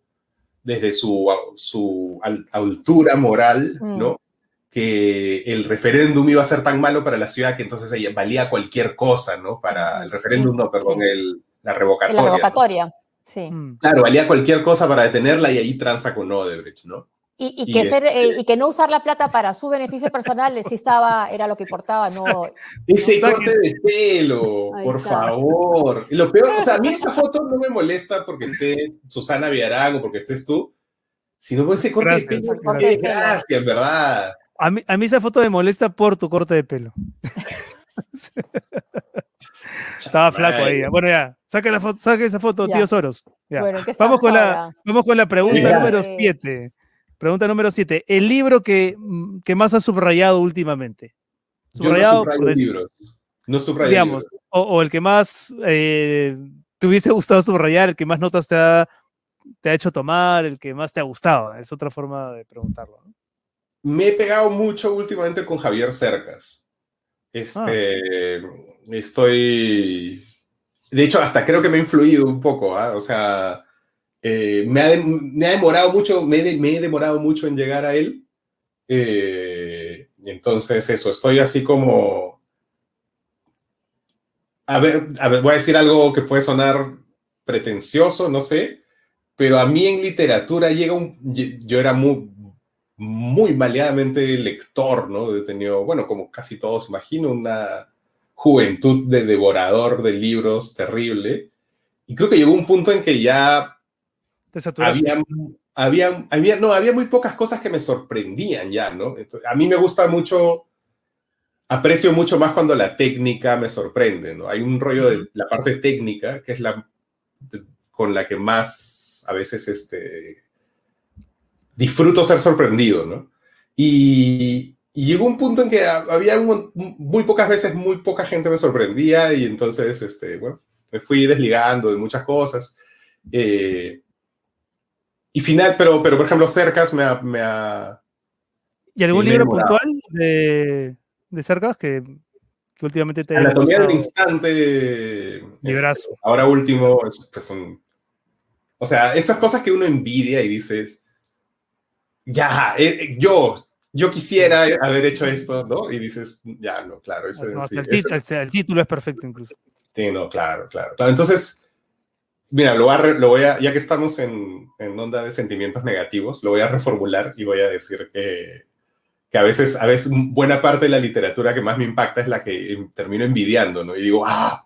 desde su, su altura moral, ¿no? Mm que el referéndum iba a ser tan malo para la ciudad que entonces ella valía cualquier cosa, ¿no? Para el referéndum, no, perdón, el, la revocatoria. La revocatoria, sí. Mm. Claro, valía cualquier cosa para detenerla y ahí tranza con Odebrecht, ¿no? Y, que ser, eh, este y, que no usar la plata para su beneficio personal sí estaba, era lo que importaba, no. Ese corte de pelo, por favor. Y lo peor, o sea, a mí esa foto no me molesta porque esté Susana Villarán o porque estés tú, sino por ese corte de pelo. Gracias, ¿verdad? A mí, esa foto me molesta por tu corte de pelo. Estaba flaco ahí. Bueno, ya, saca, la foto, saca esa foto, Ya. tío Soros. Ya. Bueno, ¿en qué vamos, con la, vamos con la pregunta Ya. número Eh, 7. Pregunta número 7. El libro que, mm, que más has subrayado últimamente. Yo no Subrayado, subrayo libros. No subrayo digamos, libros. o, o el que más eh, te hubiese gustado subrayar, el que más notas te ha, te ha hecho tomar, el que más te ha gustado. Es otra forma de preguntarlo. Me he pegado mucho últimamente con Javier Cercas. Este, estoy, de hecho, hasta creo que me ha influido un poco, ¿ah? O sea, eh, me, ha, me ha demorado mucho, me he, de- me he demorado mucho en llegar a él. Eh, entonces, eso, estoy así como, a ver, a ver, voy a decir algo que puede sonar pretencioso, no sé, pero a mí en literatura llega un, yo era muy, muy maleadamente lector, ¿no? He tenido, bueno, como casi todos, imagino, una juventud de devorador de libros terrible. Y creo que llegó un punto en que ya Te había, había, había, no, había muy pocas cosas que me sorprendían ya, ¿no? Entonces, a mí me gusta mucho, aprecio mucho más cuando la técnica me sorprende, ¿no? Hay un rollo de la parte técnica que es la con la que más a veces este, disfruto ser sorprendido, ¿no? Y, y llegó un punto en que ha- había un- muy pocas veces, muy poca gente me sorprendía y entonces, este, bueno, me fui desligando de muchas cosas. Eh, y final, pero, pero por ejemplo, Cercas me ha... Me ha ¿Y algún libro puntual de, de Cercas que, que últimamente te Anatomía del instante. este, Librazo. ahora último, es, pues, son- o sea, esas cosas que uno envidia y dices, ya, eh, yo, yo quisiera haber hecho esto, ¿no? Y dices, ya, no, claro, eso, No, sí, el, eso- tit- o sea, el título es perfecto incluso. sí, no, claro, claro, claro. Entonces, mira, lo voy a, lo voy a ya que estamos en, en onda de sentimientos negativos, lo voy a reformular y voy a decir que, que a veces, a veces buena parte de la literatura que más me impacta es la que em, termino envidiando, ¿no? Y digo, ah,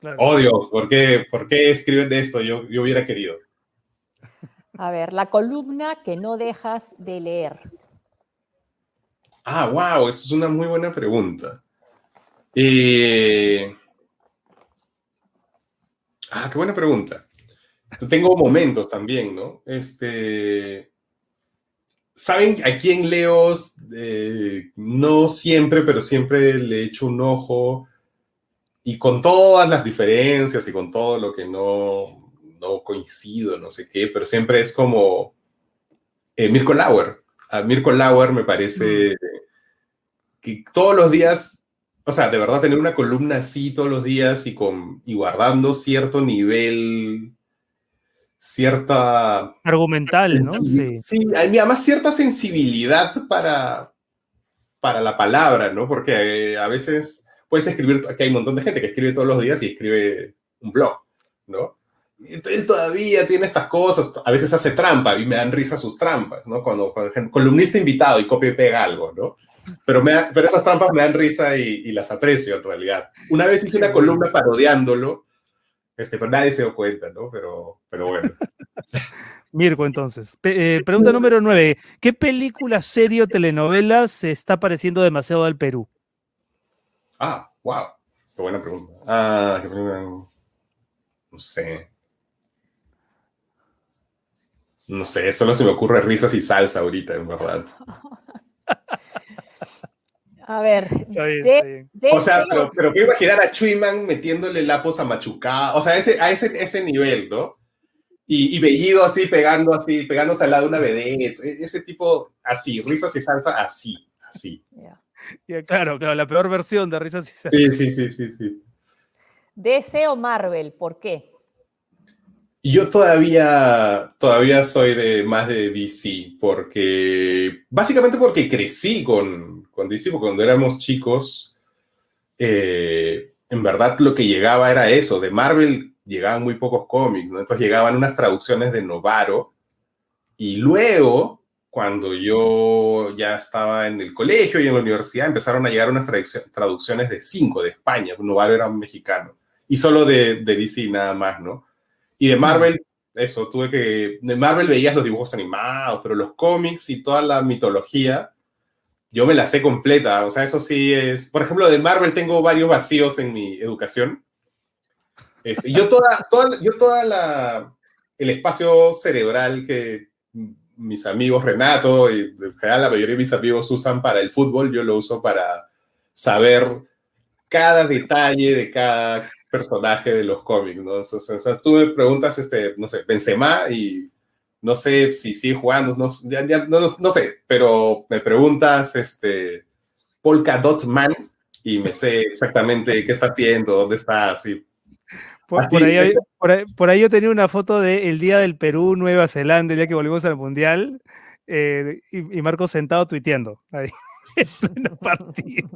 Claro. Oh Dios, ¿por qué, ¿por qué escriben de esto? Yo, yo hubiera querido. A ver, la columna que no dejas de leer. Ah, wow, eso es una muy buena pregunta. Eh, Ah, qué buena pregunta. Tengo momentos también, ¿no? Este. ¿Saben a quién leo? Eh, no siempre, pero siempre le echo un ojo. Y con todas las diferencias y con todo lo que no, no coincido, no sé qué, pero siempre es como eh, Mirko Lauer. A Mirko Lauer me parece que todos los días, o sea, de verdad tener una columna así todos los días y, con, y guardando cierto nivel, cierta... Argumental, ¿no? Sí. Sí, además cierta sensibilidad para, para la palabra, ¿no? Porque eh, a veces puedes escribir, aquí hay un montón de gente que escribe todos los días y escribe un blog, ¿no? Él todavía tiene estas cosas, a veces hace trampa y me dan risa sus trampas, ¿no? Cuando, cuando columnista invitado y copia y pega algo, ¿no? Pero, me da- pero esas trampas me dan risa y, y las aprecio en realidad. Una vez hice una columna parodiándolo, este, pero nadie se dio cuenta, ¿no? Pero, pero bueno. Mirko, entonces. Pe- eh, pregunta número 9. ¿Qué película, serie o telenovela se está pareciendo demasiado al Perú? Ah, wow. Qué buena pregunta. Ah, qué pregunta. No sé. No sé, solo se me ocurre risas y salsa ahorita, en verdad. A ver, Está bien, de- está bien. de O sea, pero, pero quiero imaginar a Chuyman metiéndole lapos a Machuca, o sea, ese, a ese, ese nivel, ¿no? Y, y Bellido así, pegando así, pegándose al lado de una vedette, e- ese tipo, así, risas y salsa, así, así. Claro, claro, la peor versión de risas y salsa. Sí, sí, sí, sí, sí. DC o Marvel, ¿por qué? Yo todavía, todavía soy de más de DC, porque básicamente porque crecí con, con DC, porque cuando éramos chicos, eh, en verdad lo que llegaba era eso, de Marvel llegaban muy pocos cómics, ¿no? Entonces llegaban unas traducciones de Novaro, y luego, cuando yo ya estaba en el colegio y en la universidad, empezaron a llegar unas traduc- traducciones de cinco de España, Novaro era un mexicano, y solo de, de DC nada más, ¿no? Y de Marvel, eso, tuve que. De Marvel veías los dibujos animados, pero los cómics y toda la mitología yo me la sé completa, o sea, eso sí es, por ejemplo, de Marvel tengo varios vacíos en mi educación. Este, yo toda, toda, yo toda la, el espacio cerebral que mis amigos Renato y en general la mayoría de mis amigos usan para el fútbol, yo lo uso para saber cada detalle de cada personaje de los cómics, ¿no? O sea, tú me preguntas, este, no sé, Benzema y no sé si sigue jugando, no, no, sé, pero me preguntas, este, Polka Dot Man y me sé exactamente qué está haciendo, dónde está, así. Por, ahí, yo tenía una foto del día del Perú, Nueva Zelanda, el día que volvimos al Mundial, eh, y, y Marco sentado tuiteando, ahí, en pleno partido.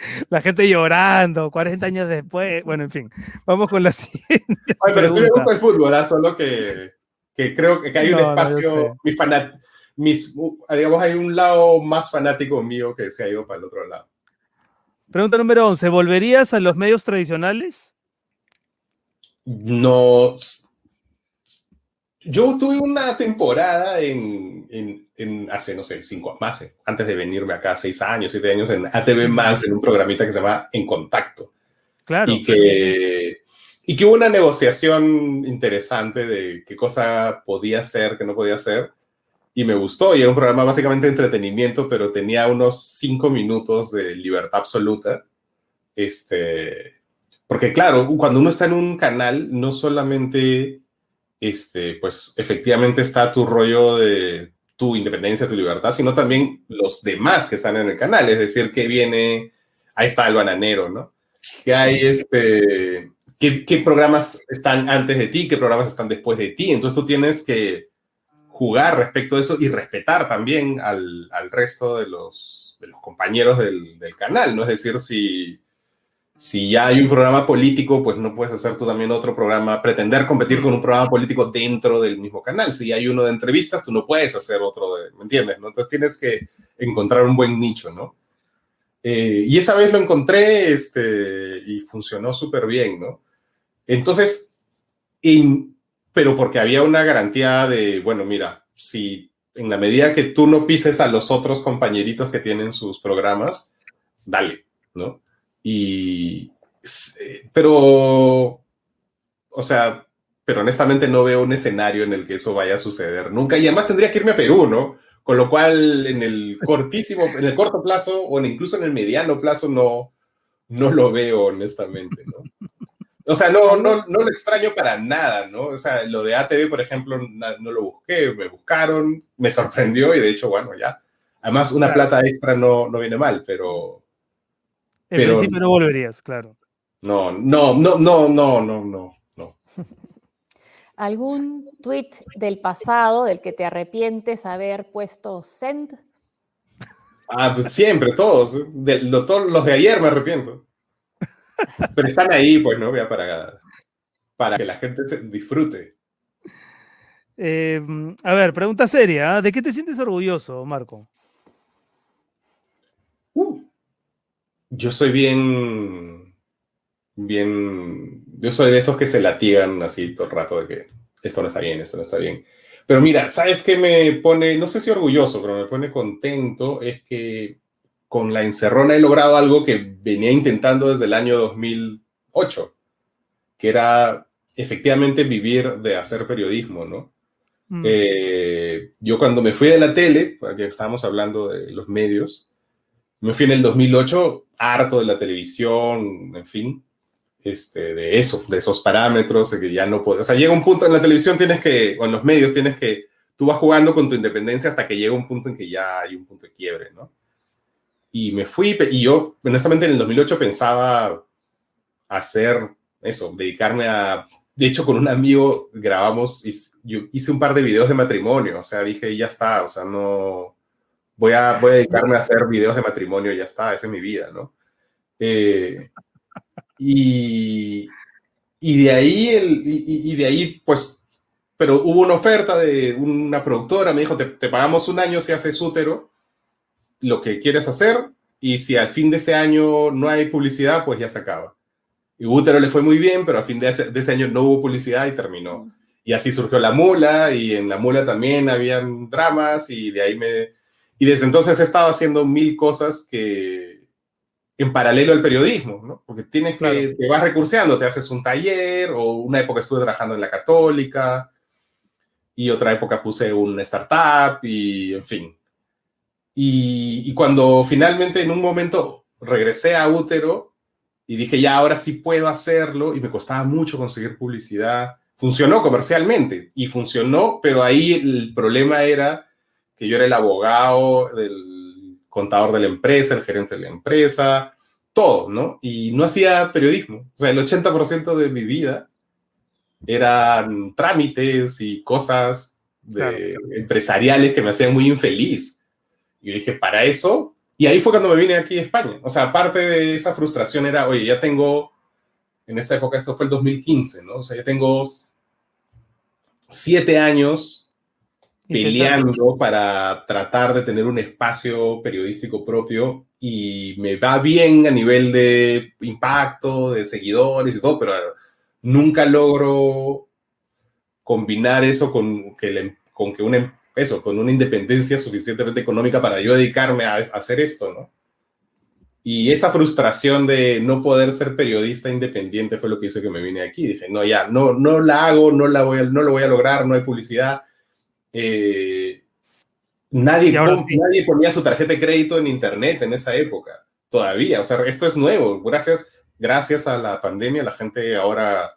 La gente llorando, 40 años después. Bueno, en fin, vamos con la siguiente. Ay, pero sí me gusta el fútbol, ¿ah? solo que, que, creo que hay un espacio, mi fanat, mis, digamos, hay un lado más fanático mío que se ha ido para el otro lado. Pregunta número 11, ¿volverías a los medios tradicionales? No. Yo tuve una temporada en, en, hace, no sé, cinco más, antes de venirme acá, seis años, siete años, en ATV Más, en un programita que se llama En Contacto. Claro. Y que, y que hubo una negociación interesante de qué cosa podía ser, qué no podía ser. Y me gustó. Y era un programa básicamente de entretenimiento, pero tenía unos cinco minutos de libertad absoluta. Este, porque claro, cuando uno está en un canal, no solamente, este, pues efectivamente está tu rollo de tu independencia, tu libertad, sino también los demás que están en el canal. Es decir, que viene, ahí está el bananero, ¿no? Que hay este, ¿qué, programas están antes de ti, qué programas están después de ti. Entonces tú tienes que jugar respecto a eso y respetar también al, al resto de los, de los compañeros del, del canal, ¿no? Es decir, si si ya hay un programa político, pues no puedes hacer tú también otro programa, pretender competir con un programa político dentro del mismo canal. Si hay uno de entrevistas, tú no puedes hacer otro de, ¿me entiendes? Entonces tienes que encontrar un buen nicho, ¿no? Eh, y esa vez lo encontré este, y funcionó súper bien, ¿no? Entonces, pero porque había una garantía de, bueno, mira, si en la medida que tú no pises a los otros compañeritos que tienen sus programas, dale, ¿no? Y, pero, o sea, pero honestamente no veo un escenario en el que eso vaya a suceder nunca. Y además tendría que irme a Perú, ¿no? Con lo cual, en el cortísimo, en el corto plazo o incluso en el mediano plazo, no, no lo veo honestamente, ¿no? O sea, no, no, no lo extraño para nada, ¿no? O sea, lo de ATV, por ejemplo, no, lo busqué, me buscaron, me sorprendió y de hecho, bueno, ya. Además, una plata extra no, no viene mal, pero, en principio no volverías, claro. No, no, no, no, no, no, no, no. ¿Algún tweet del pasado del que te arrepientes haber puesto send? Ah, pues siempre, todos. De, todos los de ayer me arrepiento. Pero están ahí, pues, ¿no? Para, para que la gente se disfrute. Em, a ver, pregunta seria. ¿ah? ¿De qué te sientes orgulloso, Marco? Yo soy bien, bien, yo soy de esos que se latigan así todo el rato de que esto no está bien, esto no está bien. Pero mira, ¿sabes qué me pone, no sé si orgulloso, pero me pone contento? Es que con la encerrona he logrado algo que venía intentando desde el año 2008, que era efectivamente vivir de hacer periodismo, ¿no? Mm. Eh, yo cuando me fui de la tele, porque estábamos hablando de los medios, me fui en el 2008 harto de la televisión, en fin, este, de eso, de esos parámetros, de que ya no puedes, o sea, llega un punto en la televisión tienes que, o en los medios tienes que, tú vas jugando con tu independencia hasta que llega un punto en que ya hay un punto de quiebre, ¿no? Y me fui, y yo, honestamente, en el 2008 pensaba hacer eso, dedicarme a, de hecho, con un amigo grabamos, hice un par de videos de matrimonio, o sea, dije, ya está, o sea, no, voy a, voy a dedicarme a hacer videos de matrimonio, ya está, esa es mi vida, ¿no? Eh, y, y, de ahí, el, y, de ahí, pues, pero hubo una oferta de una productora, me dijo, te, pagamos un año si haces útero, lo que quieres hacer, y si al fin de ese año no hay publicidad, pues ya se acaba. Y útero le fue muy bien, pero al fin de ese, de ese año no hubo publicidad y terminó. Y así surgió La Mula, y en La Mula también habían dramas, y de ahí me Y desde entonces he estado haciendo mil cosas que en paralelo al periodismo, ¿no? Porque tienes que, te vas recurseando, te haces un taller o una época estuve trabajando en la católica y otra época puse una startup y en fin. Y, y cuando finalmente en un momento regresé a útero y dije, ya, ahora sí puedo hacerlo y me costaba mucho conseguir publicidad, funcionó comercialmente y funcionó, pero ahí el problema era que yo era el abogado del contador de la empresa, el gerente de la empresa, todo, ¿no? Y no hacía periodismo. O sea, el 80% de mi vida eran trámites y cosas empresariales que me hacían muy infeliz. Y yo dije, para eso, y ahí fue cuando me vine aquí a España. O sea, aparte de esa frustración era, oye, ya tengo, en esa época, esto fue el 2015, ¿no? O sea, ya tengo siete años peleando para tratar de tener un espacio periodístico propio y me va bien a nivel de impacto, de seguidores y todo, pero nunca logro combinar eso con que, con que una, eso, con una independencia suficientemente económica para yo dedicarme a, hacer esto, ¿no? Y esa frustración de no poder ser periodista independiente fue lo que hizo que me vine aquí. Dije, no, ya, no, no la hago, no, la voy no lo voy a lograr, no hay publicidad eh, nadie, nadie ponía su tarjeta de crédito en Internet en esa época, todavía. O sea, esto es nuevo. Gracias, gracias a la pandemia, la gente ahora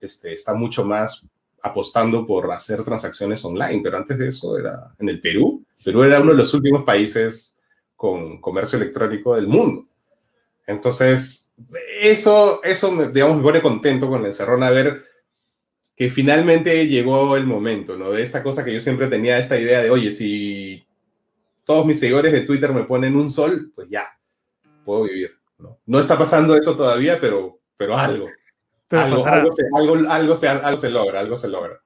este, está mucho más apostando por hacer transacciones online, pero antes de eso era en el Perú. Perú era uno de los últimos países con comercio electrónico del mundo. Entonces, eso, eso digamos, me pone contento con la encerrona ver que finalmente llegó el momento, ¿no? De esta cosa que yo siempre tenía, esta idea de, oye, si todos mis seguidores de Twitter me ponen un sol, pues ya, puedo vivir, ¿no? No está pasando eso todavía, pero, pero algo. algo, algo, se, algo, se, logra, algo se logra.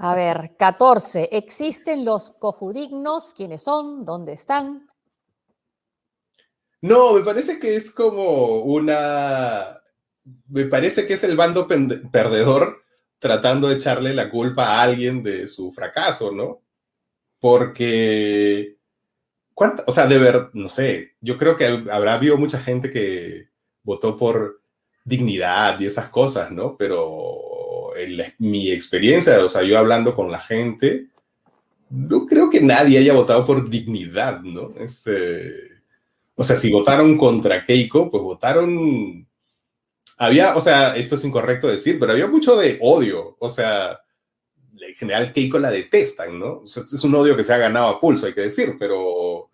A ver, 14. ¿Existen los cojudignos? ¿Quiénes son? ¿Dónde están? No, me parece que es como una... Me parece que es el bando perdedor tratando de echarle la culpa a alguien de su fracaso, ¿no? Porque, ¿cuánta, o sea, de ver, no sé, yo creo que habrá habido mucha gente que votó por dignidad y esas cosas, ¿no? Pero en mi experiencia, o sea, yo hablando con la gente, no creo que nadie haya votado por dignidad, ¿no? Este, o sea, si votaron contra Keiko, pues votaron había, o sea, esto es incorrecto decir, pero había mucho de odio. O sea, en general Keiko la detestan, ¿no? es un odio que se ha ganado a pulso, hay que decir, pero,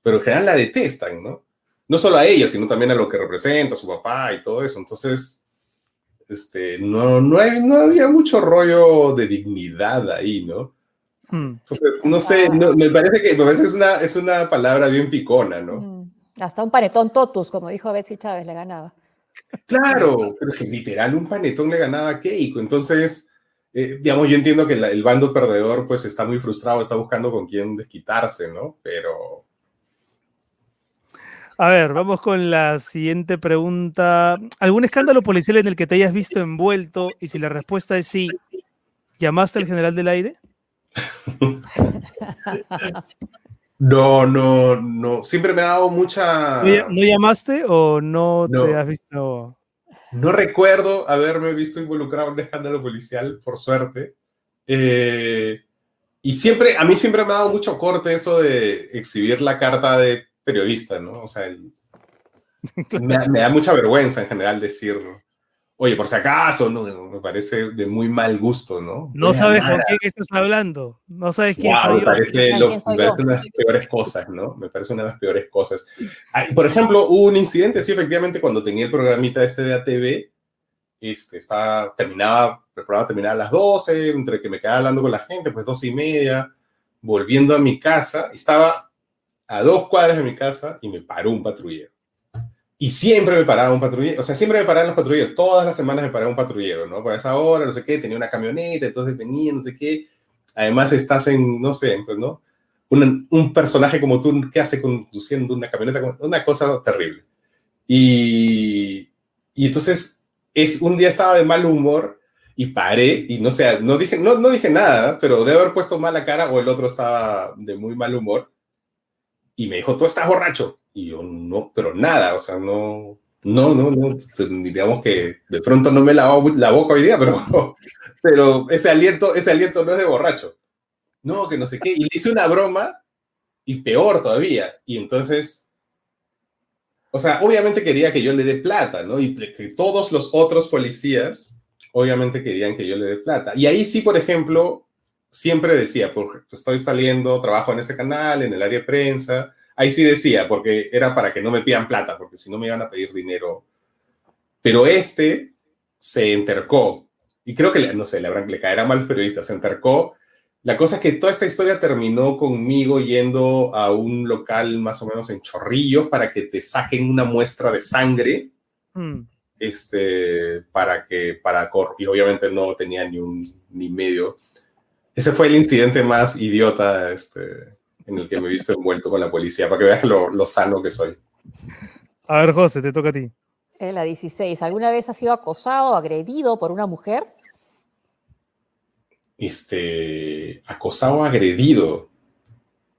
pero en general la detestan, ¿no? No solo a ella, sino también a lo que representa, a su papá y todo eso. Entonces, este, no, no, hay, no había mucho rollo de dignidad ahí, ¿no? Hmm. Entonces, no sé, me parece que, me parece que es, una, es una palabra bien picona, ¿no? Hmm. Hasta un panetón totus, como dijo Betsy Chávez, le ganaba. Claro, pero que literal un panetón le ganaba a Keiko. Entonces, eh, digamos, yo entiendo que el bando perdedor pues está muy frustrado, está buscando con quién desquitarse, ¿no? Pero... A ver, vamos con la siguiente pregunta. ¿Algún escándalo policial en el que te hayas visto envuelto? Y si la respuesta es sí, ¿llamaste al general del aire? No, no, no. Siempre me ha dado mucha. ¿No llamaste o no, te has visto? No recuerdo haberme visto involucrado en un escándalo policial, por suerte. Eh, y siempre, a mí siempre me ha dado mucho corte eso de exhibir la carta de periodista, ¿no? O sea, me, me, da mucha vergüenza en general decirlo. Oye, por si acaso, no, me parece de muy mal gusto, ¿no? No sabes con quién estás hablando, no sabes quién soy me parece, me parece una de las peores cosas, ¿no? Me parece una de las peores cosas. por ejemplo, hubo un incidente, sí, efectivamente, cuando tenía el programita este de ATV, este, estaba, terminaba, el programa terminaba a las 12, entre que me quedaba hablando con la gente, pues 12 y media, volviendo a mi casa, estaba a dos cuadras de mi casa y me paró un patrullero. Y siempre me paraba un patrullero, o sea, siempre me paraban los patrulleros, todas las semanas me paraba un patrullero, ¿no? Por esa hora, no sé qué, tenía una camioneta, entonces venía, no sé qué. Además estás en, no sé, pues, ¿no? Un, un personaje como tú, ¿qué hace conduciendo una camioneta? Una cosa terrible. Y, y entonces, es, un día estaba de mal humor y paré y no sé, no dije, no, no dije nada, pero debe haber puesto mala cara o el otro estaba de muy mal humor y me dijo, tú estás borracho. Y yo, no, pero nada, o sea, no, no, no, no, digamos que de pronto no me lavado la boca hoy día, pero, pero ese aliento, ese aliento no es de borracho. No, que no sé qué. Y le hice una broma y peor todavía. Y entonces, o sea, obviamente quería que yo le dé plata, ¿no? Y que todos los otros policías, obviamente querían que yo le dé plata. Y ahí sí, por ejemplo, siempre decía, porque estoy saliendo, trabajo en este canal, en el área de prensa, ahí sí decía, porque era para que no me pidan plata, porque si no me iban a pedir dinero. Pero este se entercó, y creo que, no sé, le, le caerá mal al periodista, se entercó. La cosa es que toda esta historia terminó conmigo yendo a un local más o menos en Chorrillos para que te saquen una muestra de sangre. Mm. Este, para que, para, y obviamente no tenía ni un, ni medio ese fue el incidente más idiota este, en el que me he visto envuelto con la policía, para que veas lo, sano que soy. A ver, José, te toca a ti. En la 16, ¿alguna vez has sido acosado o agredido por una mujer? Este, acosado o agredido.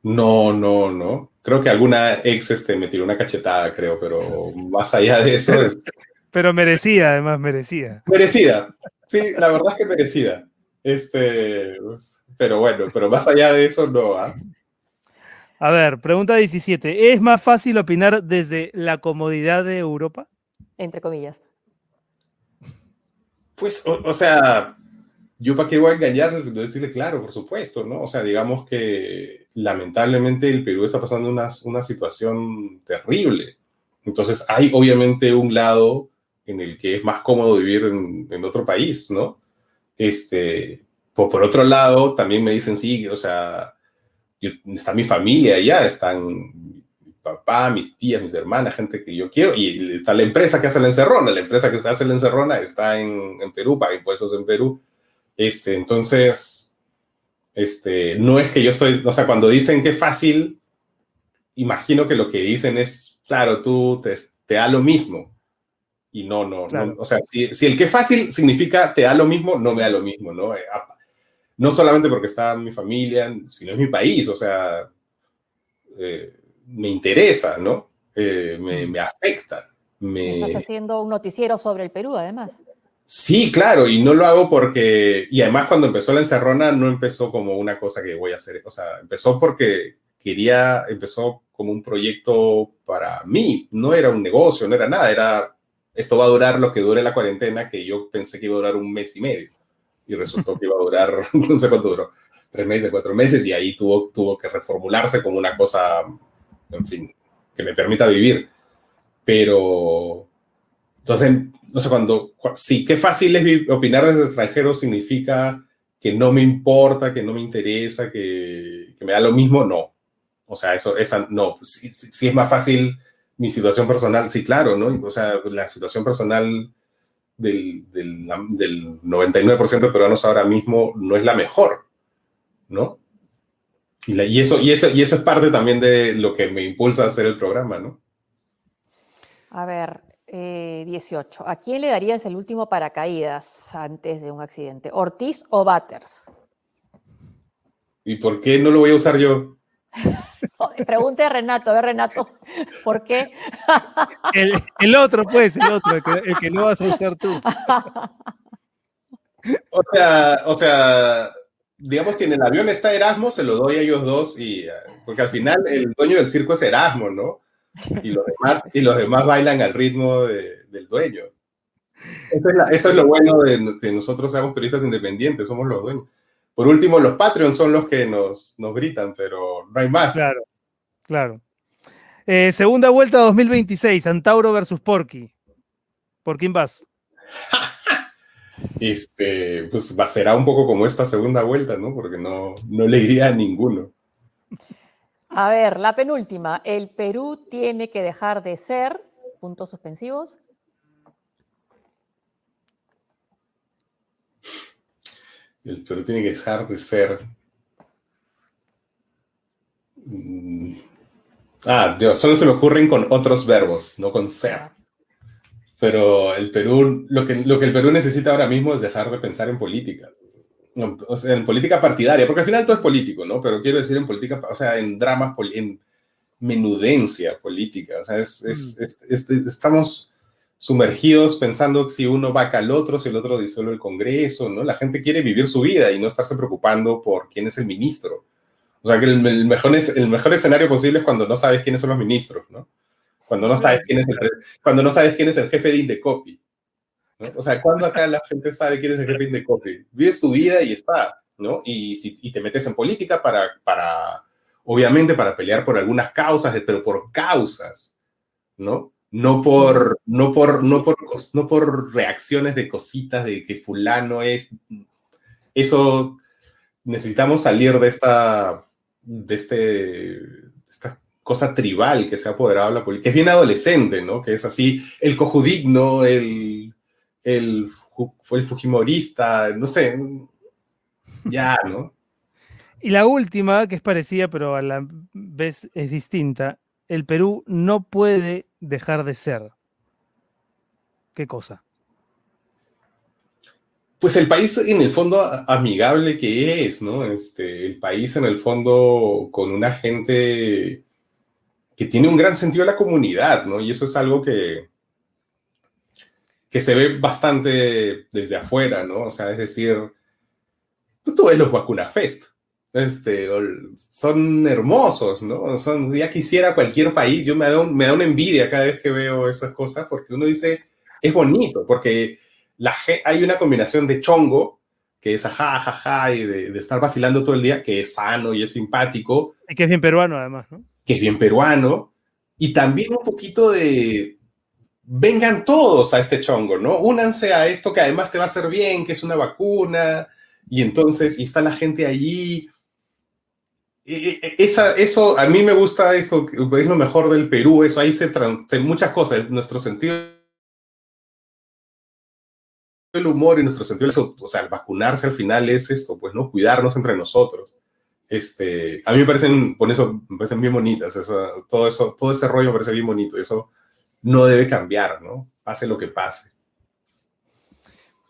No, no, no. Creo que alguna ex este, me tiró una cachetada, creo, pero más allá de eso. pero merecida, además, merecida. Merecida. Sí, la verdad es que merecida. Este, pero bueno, pero más allá de eso, no. ¿ah? A ver, pregunta 17. ¿Es más fácil opinar desde la comodidad de Europa? Entre comillas. Pues, o, sea, yo para qué voy a engañar, decirle claro, por supuesto, ¿no? O sea, digamos que lamentablemente el Perú está pasando una, una situación terrible. Entonces, hay obviamente un lado en el que es más cómodo vivir en, en otro país, ¿no? Este, por, por otro lado, también me dicen, sí, o sea, está mi familia allá, están mi papá, mis tías, mis hermanas, gente que yo quiero, y está la empresa que hace la encerrona, la empresa que hace la encerrona está en, en Perú, paga impuestos en Perú. Este, entonces, este, no es que yo estoy, o sea, cuando dicen que fácil, imagino que lo que dicen es, claro, tú te, te da lo mismo. Y no, no, no o sea, si, si, el que fácil significa te da lo mismo, no me da lo mismo, ¿no? Eh, no solamente porque está mi familia, sino es mi país, o sea, eh, me interesa, ¿no? Eh, me, me, afecta. Me... Estás haciendo un noticiero sobre el Perú, además. Sí, claro, y no lo hago porque, y además cuando empezó la encerrona no empezó como una cosa que voy a hacer, o sea, empezó porque quería, empezó como un proyecto para mí, no era un negocio, no era nada, era esto va a durar lo que dure la cuarentena, que yo pensé que iba a durar un mes y medio. Y resultó que iba a durar, no sé cuánto duró, tres meses, cuatro meses, y ahí tuvo, tuvo que reformularse como una cosa, en fin, que me permita vivir. Pero, entonces, no sé, cuando, sí, qué fácil es opinar desde extranjero significa que no me importa, que no me interesa, que, me da lo mismo, no. O sea, eso, esa, no, sí, sí es más fácil mi situación personal, sí, claro, ¿no? O sea, la situación personal del, del, del 99% de peruanos ahora mismo no es la mejor, ¿no? Y, y, eso, y, eso, y eso es parte también de lo que me impulsa a hacer el programa, ¿no? A ver, 18. Eh, ¿A quién le darías el último paracaídas antes de un accidente? ¿Ortiz o Batters? ¿Y por qué no lo voy a usar yo? Pregunte a Renato, a ver Renato, ¿por qué? el, otro, pues, el otro, el que, no vas a usar tú. O sea, o sea, digamos que en el avión está Erasmo, se lo doy a ellos dos, y, porque al final el dueño del circo es Erasmo, ¿no? Y los demás, y los demás bailan al ritmo del dueño. Eso es, lo bueno de que nosotros seamos periodistas independientes, somos los dueños. Por último, los Patreons son los que nos, nos gritan, pero no hay más. Claro, claro. Eh, segunda vuelta 2026, Antauro versus Porky. ¿Por quién vas? este, pues va, será un poco como esta segunda vuelta, ¿no? Porque no, no le iría a ninguno. A ver, la penúltima. El Perú tiene que dejar de ser, puntos suspensivos, El Perú tiene que dejar de ser. Mm, ah, Dios, solo se me ocurren con otros verbos, no con ser. Pero el Perú, lo que, lo que el Perú necesita ahora mismo es dejar de pensar en política. O sea, en política partidaria, porque al final todo es político, ¿no? Pero quiero decir en política, o sea, en dramas, en menudencia política. O sea, es, Mm. es- es- es- estamos sumergidos pensando si uno vaca al otro, si el otro disuelve el Congreso, ¿no? La gente quiere vivir su vida y no estarse preocupando por quién es el ministro. O sea, que el, el mejor, es, el mejor escenario posible es cuando no sabes quiénes son los ministros, ¿no? Cuando no sabes quién es el, cuando no sabes quién es el jefe de Indecopi. ¿no? O sea, cuando acá la gente sabe quién es el jefe de Indecopi? Vives tu vida y está, ¿no? Y, si, y te metes en política para, para, obviamente, para pelear por algunas causas, pero por causas, ¿no? No por, no por, no por, no por reacciones de cositas de que fulano es. Eso necesitamos salir de esta, de este, esta cosa tribal que se ha apoderado de la política, que es bien adolescente, ¿no? Que es así, el cojudigno, el, el, el fujimorista, no sé, ya, ¿no? Y la última, que es parecida, pero a la vez es distinta. El Perú no puede dejar de ser. ¿Qué cosa? Pues el país en el fondo amigable que es, ¿no? Este, el país en el fondo con una gente que tiene un gran sentido de la comunidad, ¿no? Y eso es algo que, que se ve bastante desde afuera, ¿no? O sea, es decir, tú ves los Vacuna Fest, este, son hermosos, ¿no? Son, ya quisiera cualquier país, yo me da, un- me da una envidia cada vez que veo esas cosas, porque uno dice, es bonito, porque la, hay una combinación de chongo, que es ajá, ajá, y de, de estar vacilando todo el día, que es sano y es simpático, Y que es bien peruano, además, ¿no? que es bien peruano, y también un poquito de vengan todos a este chongo, ¿no? Únanse a esto que además te va a hacer bien, que es una vacuna, y entonces, y está la gente allí. Esa, eso, a mí me gusta esto, es lo mejor del Perú, eso, ahí se, se- muchas cosas, nuestro sentido del humor y nuestro sentido, del- o sea, el vacunarse al final es esto, pues, ¿no? Cuidarnos entre nosotros. Este, a mí me parecen, por eso, me parecen bien bonitas, eso, todo eso, todo ese rollo me parece bien bonito, eso no debe cambiar, ¿no? Pase lo que pase.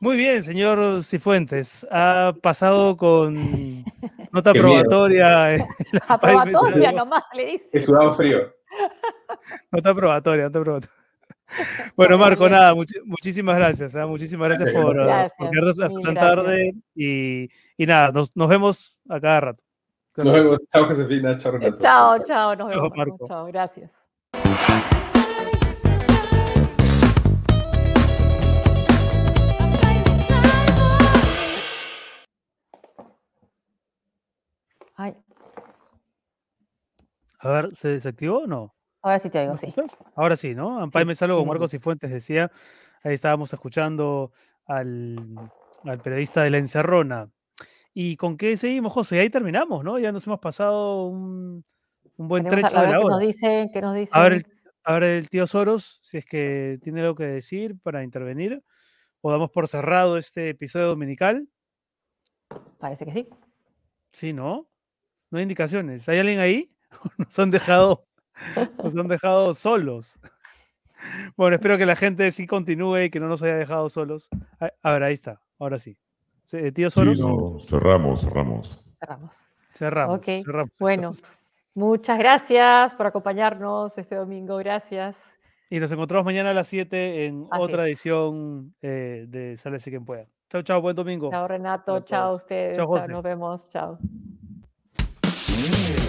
Muy bien, señor Cifuentes. Ha pasado con nota Qué probatoria. en Aprobatoria nomás, le dice. He sudado frío. Nota probatoria, nota probatoria. Bueno, Marco, nada, muchísimas gracias. ¿ah? Muchísimas gracias Gracias, por, gracias. por quedarnos hasta tan gracias. tarde. Y, y nada, nos, nos vemos a cada rato. Nos vemos. Chao, Josefina. Chao, Renato. Chao, chao, nos vemos. Chao. Marco. Chao, gracias. Ay, A ver, ¿se desactivó o no? ahora sí te oigo, ¿Me sí. escuchas? Ahora sí, ¿no? Ampay Sí, me salgo sí, Marcos sí. y Fuentes, decía. Ahí estábamos escuchando al, al periodista de La Encerrona. ¿Y con qué seguimos, José? Y ahí terminamos, ¿no? Ya nos hemos pasado un, un buen trecho a de la qué hora. nos dicen, qué nos dicen. A ver, a ver el tío Soros, si es que tiene algo que decir para intervenir. O damos por cerrado este episodio dominical. Parece que sí. Sí, ¿no? No hay indicaciones. ¿Hay alguien ahí? Nos han dejado, nos han dejado solos. Bueno, espero que la gente sí continúe y que no nos haya dejado solos. A, ver, ahí está. Ahora sí. Sí, eh, Tío Sí, Soros, no, cerramos, cerramos. Cerramos. cerramos. Cerramos bueno. entonces. Muchas gracias por acompañarnos este domingo. Gracias. Y nos encontramos mañana a las 7 en Así otra es. edición eh, de Sálvese quien pueda. Chao, chao, buen domingo. Chao, Renato. Chao a ustedes. Chao, nos vemos. Chao. Bien.